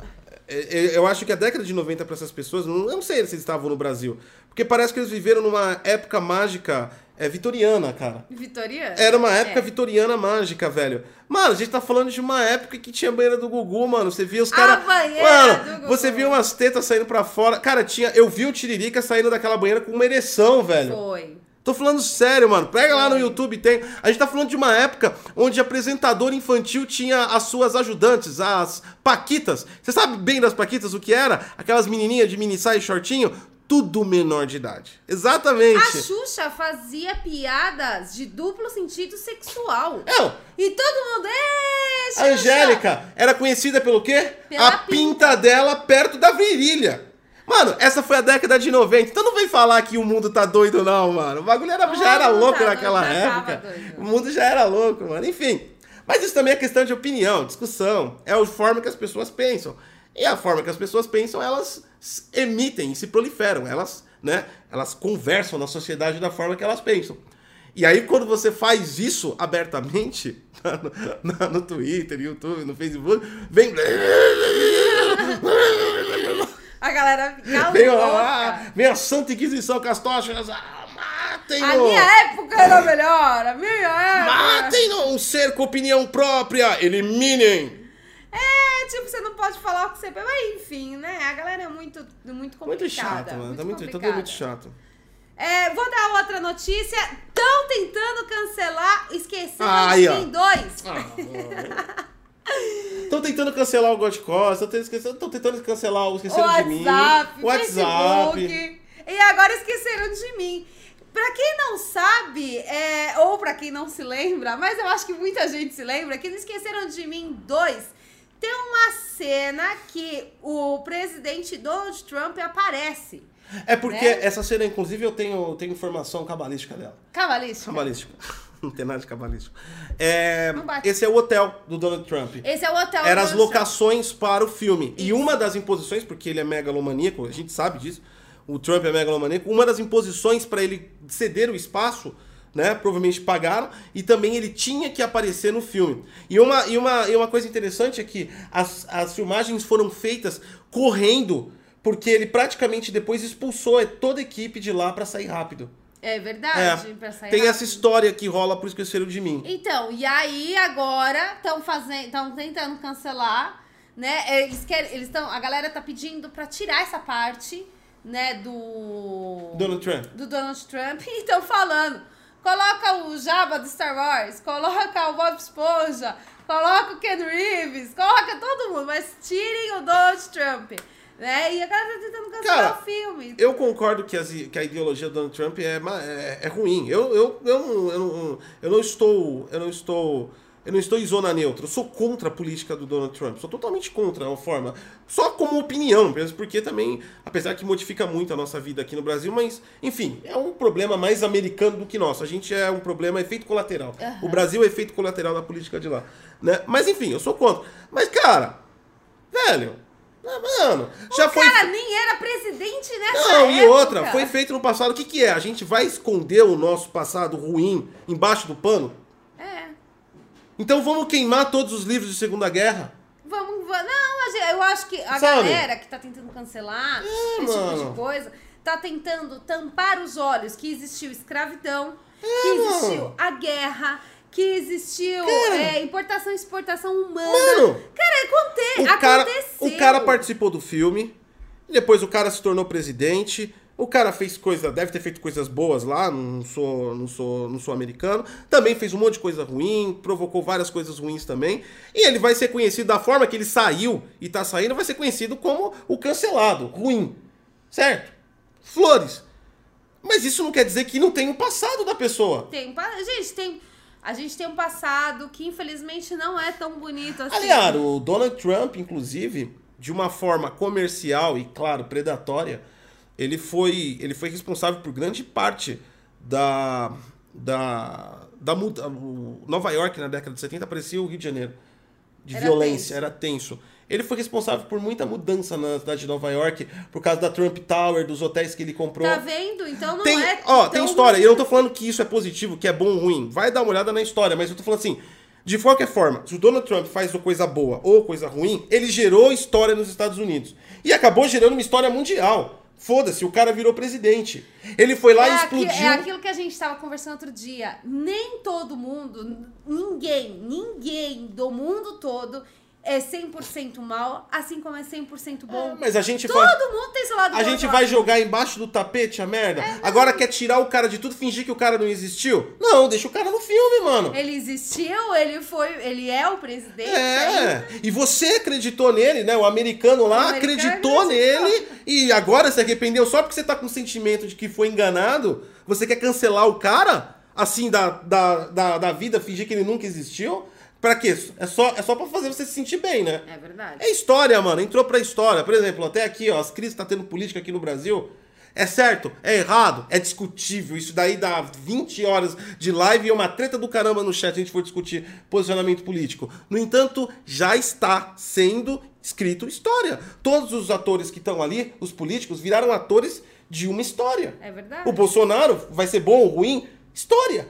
Eu acho que a década de 90 para essas pessoas, não- eu não sei se eles estavam no Brasil. Porque parece que eles viveram numa época mágica é, vitoriana, cara. Vitoriano? Era uma época É. vitoriana mágica, velho. Mano, a gente tá falando de uma época que tinha banheira do Gugu, mano. Você via os caras. banheira Mano, do Gugu. você via umas tetas saindo pra fora. Cara, tinha. Eu vi o Tiririca saindo daquela banheira com uma ereção, velho. Foi. Tô falando sério, mano. Pega lá no. YouTube, tem. A gente tá falando de uma época onde apresentador infantil tinha as suas ajudantes, as Paquitas. Você sabe bem das Paquitas o que era? Aquelas menininhas de mini saia e shortinho? Tudo menor de idade. Exatamente. A Xuxa fazia piadas de duplo sentido sexual. Não, E todo mundo. "Ê, a Xuxa!" Angélica era conhecida pelo quê? Pela a pinta dela perto da virilha. Mano, essa foi a década de 90. Então não vem falar que o mundo tá doido, não, mano. O bagulho era, já era louco tá naquela doido, época. O mundo já era louco, mano. Enfim. Mas isso também é questão de opinião, discussão. É a forma que as pessoas pensam. E a forma que as pessoas pensam, elas emitem e se proliferam. Elas, né, elas conversam na sociedade da forma que elas pensam. E aí, quando você faz isso abertamente, <laughs> no, no, Twitter, no YouTube, no Facebook, vem. A galera fica Vem, a, vem a Santa Inquisição com as tochas. Ah, matem A minha época era melhor, a minha época. Matem um ser com opinião própria! Eliminem! É, tipo, você não pode falar o que você... Mas enfim, né? A galera é muito, muito complicada. Muito chato, mano. Tá muito, tá tudo complicada. muito chato. É, vou dar outra notícia. Estão tentando cancelar Esquecendo Aí, de ó. Mim 2. Estão tentando cancelar o God Costa, estão tentando cancelar o O Esqueceram de Mim. WhatsApp, WhatsApp. Facebook. E agora esqueceram de mim. Pra quem não sabe, é, ou pra quem não se lembra, mas eu acho que muita gente se lembra, que no Esqueceram de Mim 2 tem uma cena que o presidente Donald Trump aparece. É porque Né? essa cena, inclusive, eu tenho, tenho informação cabalística dela. Cavalístico. Cabalística. <laughs> Não tem nada de cabalístico. É, esse é o hotel do Donald Trump. Esse é o hotel. Eram as locações para o filme. E uma das imposições, porque ele é megalomaníaco, a gente sabe disso, o Trump é megalomaníaco, uma das imposições para ele ceder o espaço, né, provavelmente pagaram, e também ele tinha que aparecer no filme. E uma, e uma, e uma coisa interessante é que as, as filmagens foram feitas correndo, porque ele praticamente depois expulsou toda a equipe de lá para sair rápido. É verdade, pra É, sair tem essa rápido. história que rola por Esqueceram de Mim. Então, e aí agora estão fazendo, estão tentando cancelar, né? Eles querem, eles estão, a galera tá pedindo pra tirar essa parte, né, do Donald Trump. do Donald Trump <laughs> e estão falando, coloca o Jabba do Star Wars, coloca o Bob Esponja, coloca o Ken Reeves, coloca todo mundo, mas tirem o Donald Trump, né? E a galera tá tentando cancelar Cara, o filme. Eu concordo que, as- que a ideologia do Donald Trump é, é, é ruim. Eu, eu, eu, não, eu, não, eu não estou. Eu não estou. Eu não estou em zona neutra. Eu sou contra a política do Donald Trump. Sou totalmente contra a forma. Só como opinião, porque também, apesar que modifica muito a nossa vida aqui no Brasil, mas, enfim, é um problema mais americano do que nosso. A gente é um problema efeito colateral. Aham. O Brasil é efeito colateral da política de lá. Né? Mas, enfim, eu sou contra. Mas, cara, velho, ah, mano, já o foi. cara nem era presidente nessa Não, época. e outra, foi feito no passado. O que, que é? A gente vai esconder o nosso passado ruim embaixo do pano? É. Então vamos queimar todos os livros de Segunda Guerra? Vamos, va- não, eu acho que a Sabe? galera que tá tentando cancelar esse tipo mano. de coisa tá tentando tampar os olhos que existiu escravidão, que É, mano. existiu a guerra, que existiu Cara. é, importação e exportação humana. Mano, cara, aconte o cara, aconteceu. o cara participou do filme, depois o cara se tornou presidente, o cara fez coisa, deve ter feito coisas boas lá, não sou, não sou, não sou americano, também fez um monte de coisa ruim, provocou várias coisas ruins também, e ele vai ser conhecido da forma que ele saiu e tá saindo, vai ser conhecido como o cancelado, ruim, certo? Flores. Mas isso não quer dizer que não tem o passado da pessoa. Tem, gente, tem a gente tem um passado que infelizmente não é tão bonito assim. Aliás, o Donald Trump, inclusive, de uma forma comercial e, claro, predatória, ele foi, ele foi responsável por grande parte da. da, da muda- Nova York, na década de 70, parecia o Rio de Janeiro. De Era violência, tenso. era tenso. Ele foi responsável por muita mudança na cidade de Nova York, por causa da Trump Tower, dos hotéis que ele comprou. Tá vendo? Então não Tem, é ó, tem história. ruim. Eu não tô falando que isso é positivo, que é bom ou ruim. Vai dar uma olhada na história, mas eu tô falando assim. De qualquer forma, se o Donald Trump faz coisa boa ou coisa ruim, ele gerou história nos Estados Unidos. E acabou gerando uma história mundial. Foda-se, o cara virou presidente. Ele foi lá é e aqui- explodiu. é aquilo que a gente estava conversando outro dia. Nem todo mundo, ninguém, ninguém do mundo todo é 100% mal, assim como é 100% bom. Mas a gente Todo vai. mundo tem seu lado A gente vai lado jogar embaixo do tapete a merda? É, Agora quer tirar o cara de tudo, fingir que o cara não existiu? Não, deixa o cara no filme, mano. Ele existiu, ele foi, ele é o presidente. É, e você acreditou nele, né? O americano lá O americano acreditou acreditou. nele e agora se arrependeu só porque você tá com o sentimento de que foi enganado? Você quer cancelar o cara? Assim, da, da, da, da vida, fingir que ele nunca existiu? Pra quê? É só, é só pra fazer você se sentir bem, né? É verdade. É história, mano. Entrou pra história. Por exemplo, até aqui, ó, as crises que tá tendo política aqui no Brasil. É certo? É errado? É discutível. Isso daí dá 20 horas de live e é uma treta do caramba no chat a gente for discutir posicionamento político. No entanto, já está sendo escrito história. Todos os atores que estão ali, os políticos, viraram atores de uma história. É verdade. O Bolsonaro vai ser bom ou ruim? História.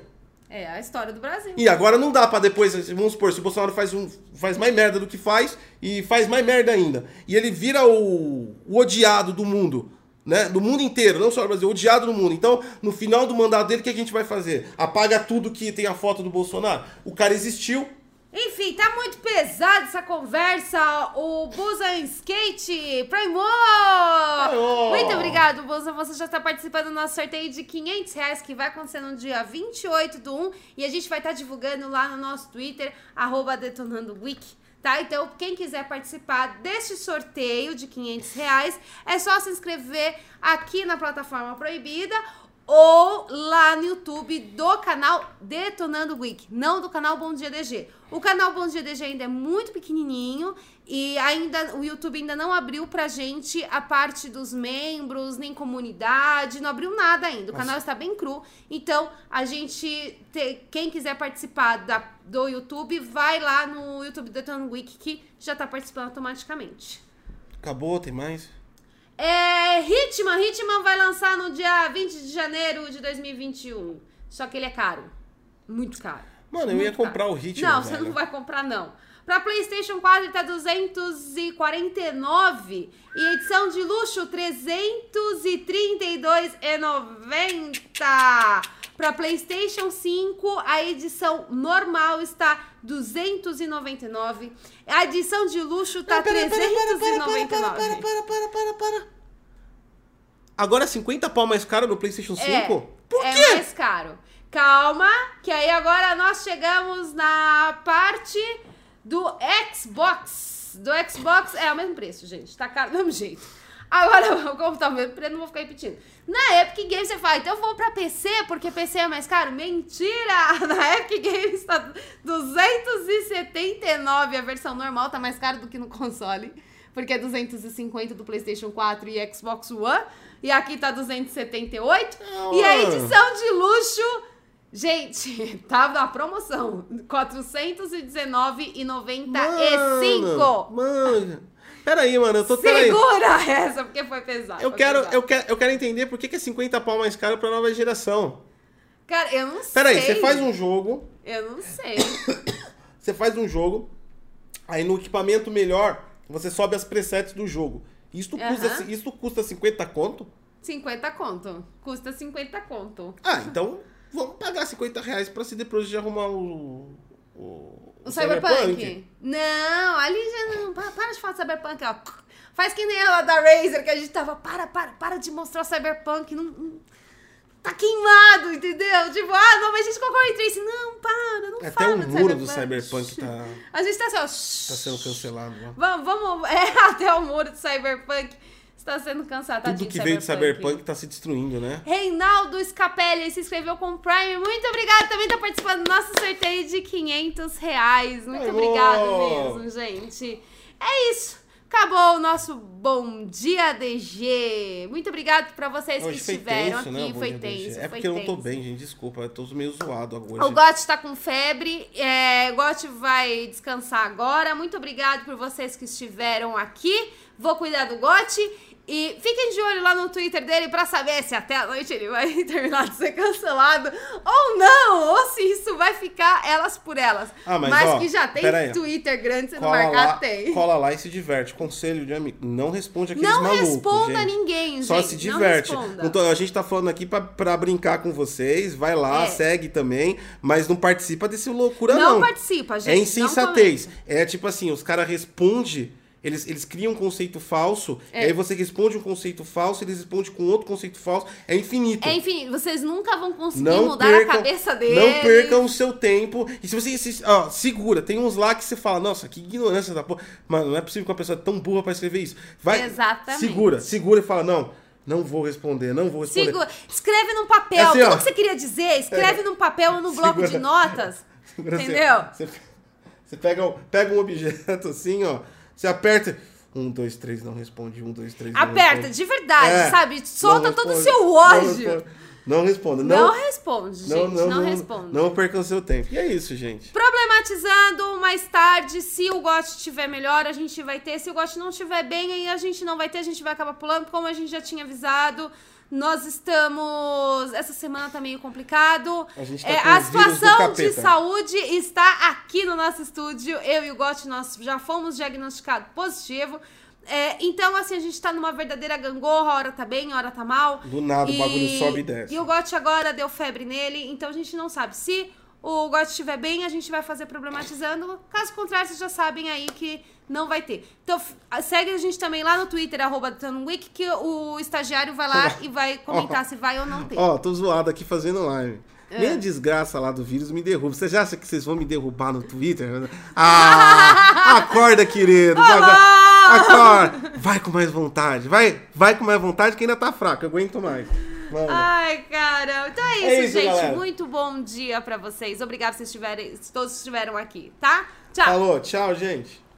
É a história do Brasil. E agora não dá pra depois, vamos supor, se o Bolsonaro faz, um, faz mais merda do que faz e faz mais merda ainda. E ele vira o, o odiado do mundo né? Do mundo inteiro, não só no Brasil, odiado no mundo. Então, no final do mandato dele, o que a gente vai fazer? Apaga tudo que tem a foto do Bolsonaro? O cara existiu. Enfim, tá muito pesada essa conversa. O Busa em Skate, Primo! Muito obrigado, Busa. Você já está participando do nosso sorteio de 500 reais que vai acontecer no dia 28 do 1 e a gente vai estar tá divulgando lá no nosso Twitter, arroba Detonando Week tá? Então, quem quiser participar deste sorteio de 500 reais, é só se inscrever aqui na plataforma proibida ou lá no YouTube do canal Detonando Week, não do canal Bom Dia DG. O canal Bom Dia DG ainda é muito pequenininho e ainda o YouTube ainda não abriu pra gente a parte dos membros, nem comunidade, não abriu nada ainda. O canal está bem cru. Então, a gente te, quem quiser participar da, do YouTube, vai lá no YouTube Detonando Week que já tá participando automaticamente. Acabou, tem mais? É, Hitman, Hitman vai lançar no dia 20 de janeiro de 2021. Só que ele é caro. Muito caro. Mano, eu ia comprar caro. o Hitman. Não, velho. você não vai comprar, não. Pra PlayStation 4 ele tá 249 e edição de luxo 332,90. Para PlayStation 5 a edição normal está 299. A edição de luxo tá para, 399. Para, para, para, para, para, para, Agora é 50 pau mais caro no PlayStation 5? É, Por é quê? É mais caro. Calma, que aí agora nós chegamos na parte do Xbox. Do Xbox é o mesmo preço, gente. Tá caro do mesmo jeito. Agora, como tá vendo, não vou ficar repetindo. Na Epic Games você fala, então eu vou pra PC porque PC é mais caro. Mentira! <laughs> Na Epic Games tá 279. A versão normal tá mais cara do que no console. Porque é 250 do PlayStation 4 e Xbox One. E aqui tá 278. Oh. E a edição de luxo Gente, <laughs> tava na promoção. R$ 419,95. Mano, peraí, mano, eu tô Segura essa, porque foi pesado. Eu quero, pesado. eu quero, eu quero entender por que, que é 50 pau mais caro pra nova geração. Cara, eu não sei. Peraí, você faz um jogo. Eu não sei. <coughs> você faz um jogo, aí no equipamento melhor, você sobe as presets do jogo. Isto, uhum. custa, isto custa 50 conto? 50 conto. Custa 50 conto. Ah, então vamos pagar 50 reais pra se depois de arrumar o. O, o Cyberpunk. Cyberpunk. Não, ali já não. Para de falar de Cyberpunk, ó. Faz que nem ela da Razer, que a gente tava. Para, para, para de mostrar o Cyberpunk. Não, não tá queimado, entendeu? Tipo, ah, não, mas a gente colocou o Trace. Não, para, não é fala. Até o muro do Cyberpunk tá. A gente tá assim, ó. Tá sendo cancelado. Ó. Vamos, vamos. <laughs> É, até o muro do Cyberpunk está sendo cansado. Tudo que veio de Cyberpunk está se destruindo, né? Reinaldo Scapelli se inscreveu com o Prime. Muito obrigado. Também está participando do nosso sorteio de 500 reais. Muito obrigado mesmo, gente. É isso. Acabou o nosso Bom Dia DG. Muito obrigado para vocês que estiveram tenso, aqui. Né? Foi tenso. É porque eu não tô bem, gente. Desculpa. Eu tô meio zoado agora. O Gotti tá com febre. É, o Gotti vai descansar agora. Muito obrigado por vocês que estiveram aqui. Vou cuidar do Gotti. E fiquem de olho lá no Twitter dele para saber se até a noite ele vai <laughs> terminar de ser cancelado ou não, ou se isso vai ficar elas por elas. Ah, mas, mas ó, que já tem Twitter grande sendo marcado, lá, tem. Cola lá e se diverte. Conselho de amigo, não responde aqueles não malucos, Não responda gente. ninguém, gente. Só se diverte. Tô, a gente tá falando aqui para brincar com vocês, vai lá, é. segue também, mas não participa desse loucura não. Não participa, gente. É insensatez. É tipo assim, os caras respondem eles, eles criam um conceito falso, é. aí você responde um conceito falso, eles respondem com outro conceito falso. É infinito. É infinito. Vocês nunca vão conseguir não mudar percam, a cabeça deles. Não percam o seu tempo. E se você. Se, ó, segura, tem uns lá que você fala, nossa, que ignorância da porra. Mano, não é possível que uma pessoa é tão burra pra escrever isso. Vai. Exatamente. Segura, segura e fala, não. Não vou responder, não vou responder. Segura. Escreve num papel. Assim, Tudo ó, que você queria dizer, escreve é, num papel ou no bloco segura, de notas. <laughs> Segura, entendeu? Você, você pega, pega um objeto assim, ó. Você aperta Um, dois, três, não responde. Um, dois, três, Aperta, de verdade, É, sabe? Solta todo o seu ódio. Não responda. Não, Não, responde, gente. não, Não, não, responde. Não percam seu tempo. E é isso, gente. Problematizando mais tarde, se o GOT estiver melhor, a gente vai ter. Se o GOT não estiver bem, aí a gente não vai ter, a gente vai acabar pulando, como a gente já tinha avisado. Nós estamos. Essa semana tá meio complicado. A gente tá É, a situação de saúde está aqui no nosso estúdio. Eu e o GOT, nós já fomos diagnosticados positivo. É, então, assim, a gente tá numa verdadeira gangorra, hora tá bem, hora tá mal. Do nada, o bagulho sobe e desce. E o Gotti agora deu febre nele, então a gente não sabe. Se o Gotti estiver bem, a gente vai fazer problematizando. Caso contrário, vocês já sabem aí que não vai ter. Então, f- segue a gente também lá no Twitter, arroba Week, que o estagiário vai lá <laughs> e vai comentar se vai ou não ter. Ó, tô zoado aqui fazendo live. É. Nem a desgraça lá do vírus me derruba. Você já acha que vocês vão me derrubar no Twitter? <laughs> Ah, acorda, querido. Acorda. Vai com mais vontade. Vai, vai com mais vontade que ainda tá fraco. Eu aguento mais. Mano. Ai, cara. Então é isso, É isso, gente. galera. Muito bom dia pra vocês. Obrigada vocês estiverem, se todos estiveram aqui, tá? Tchau. Falou, tchau, gente.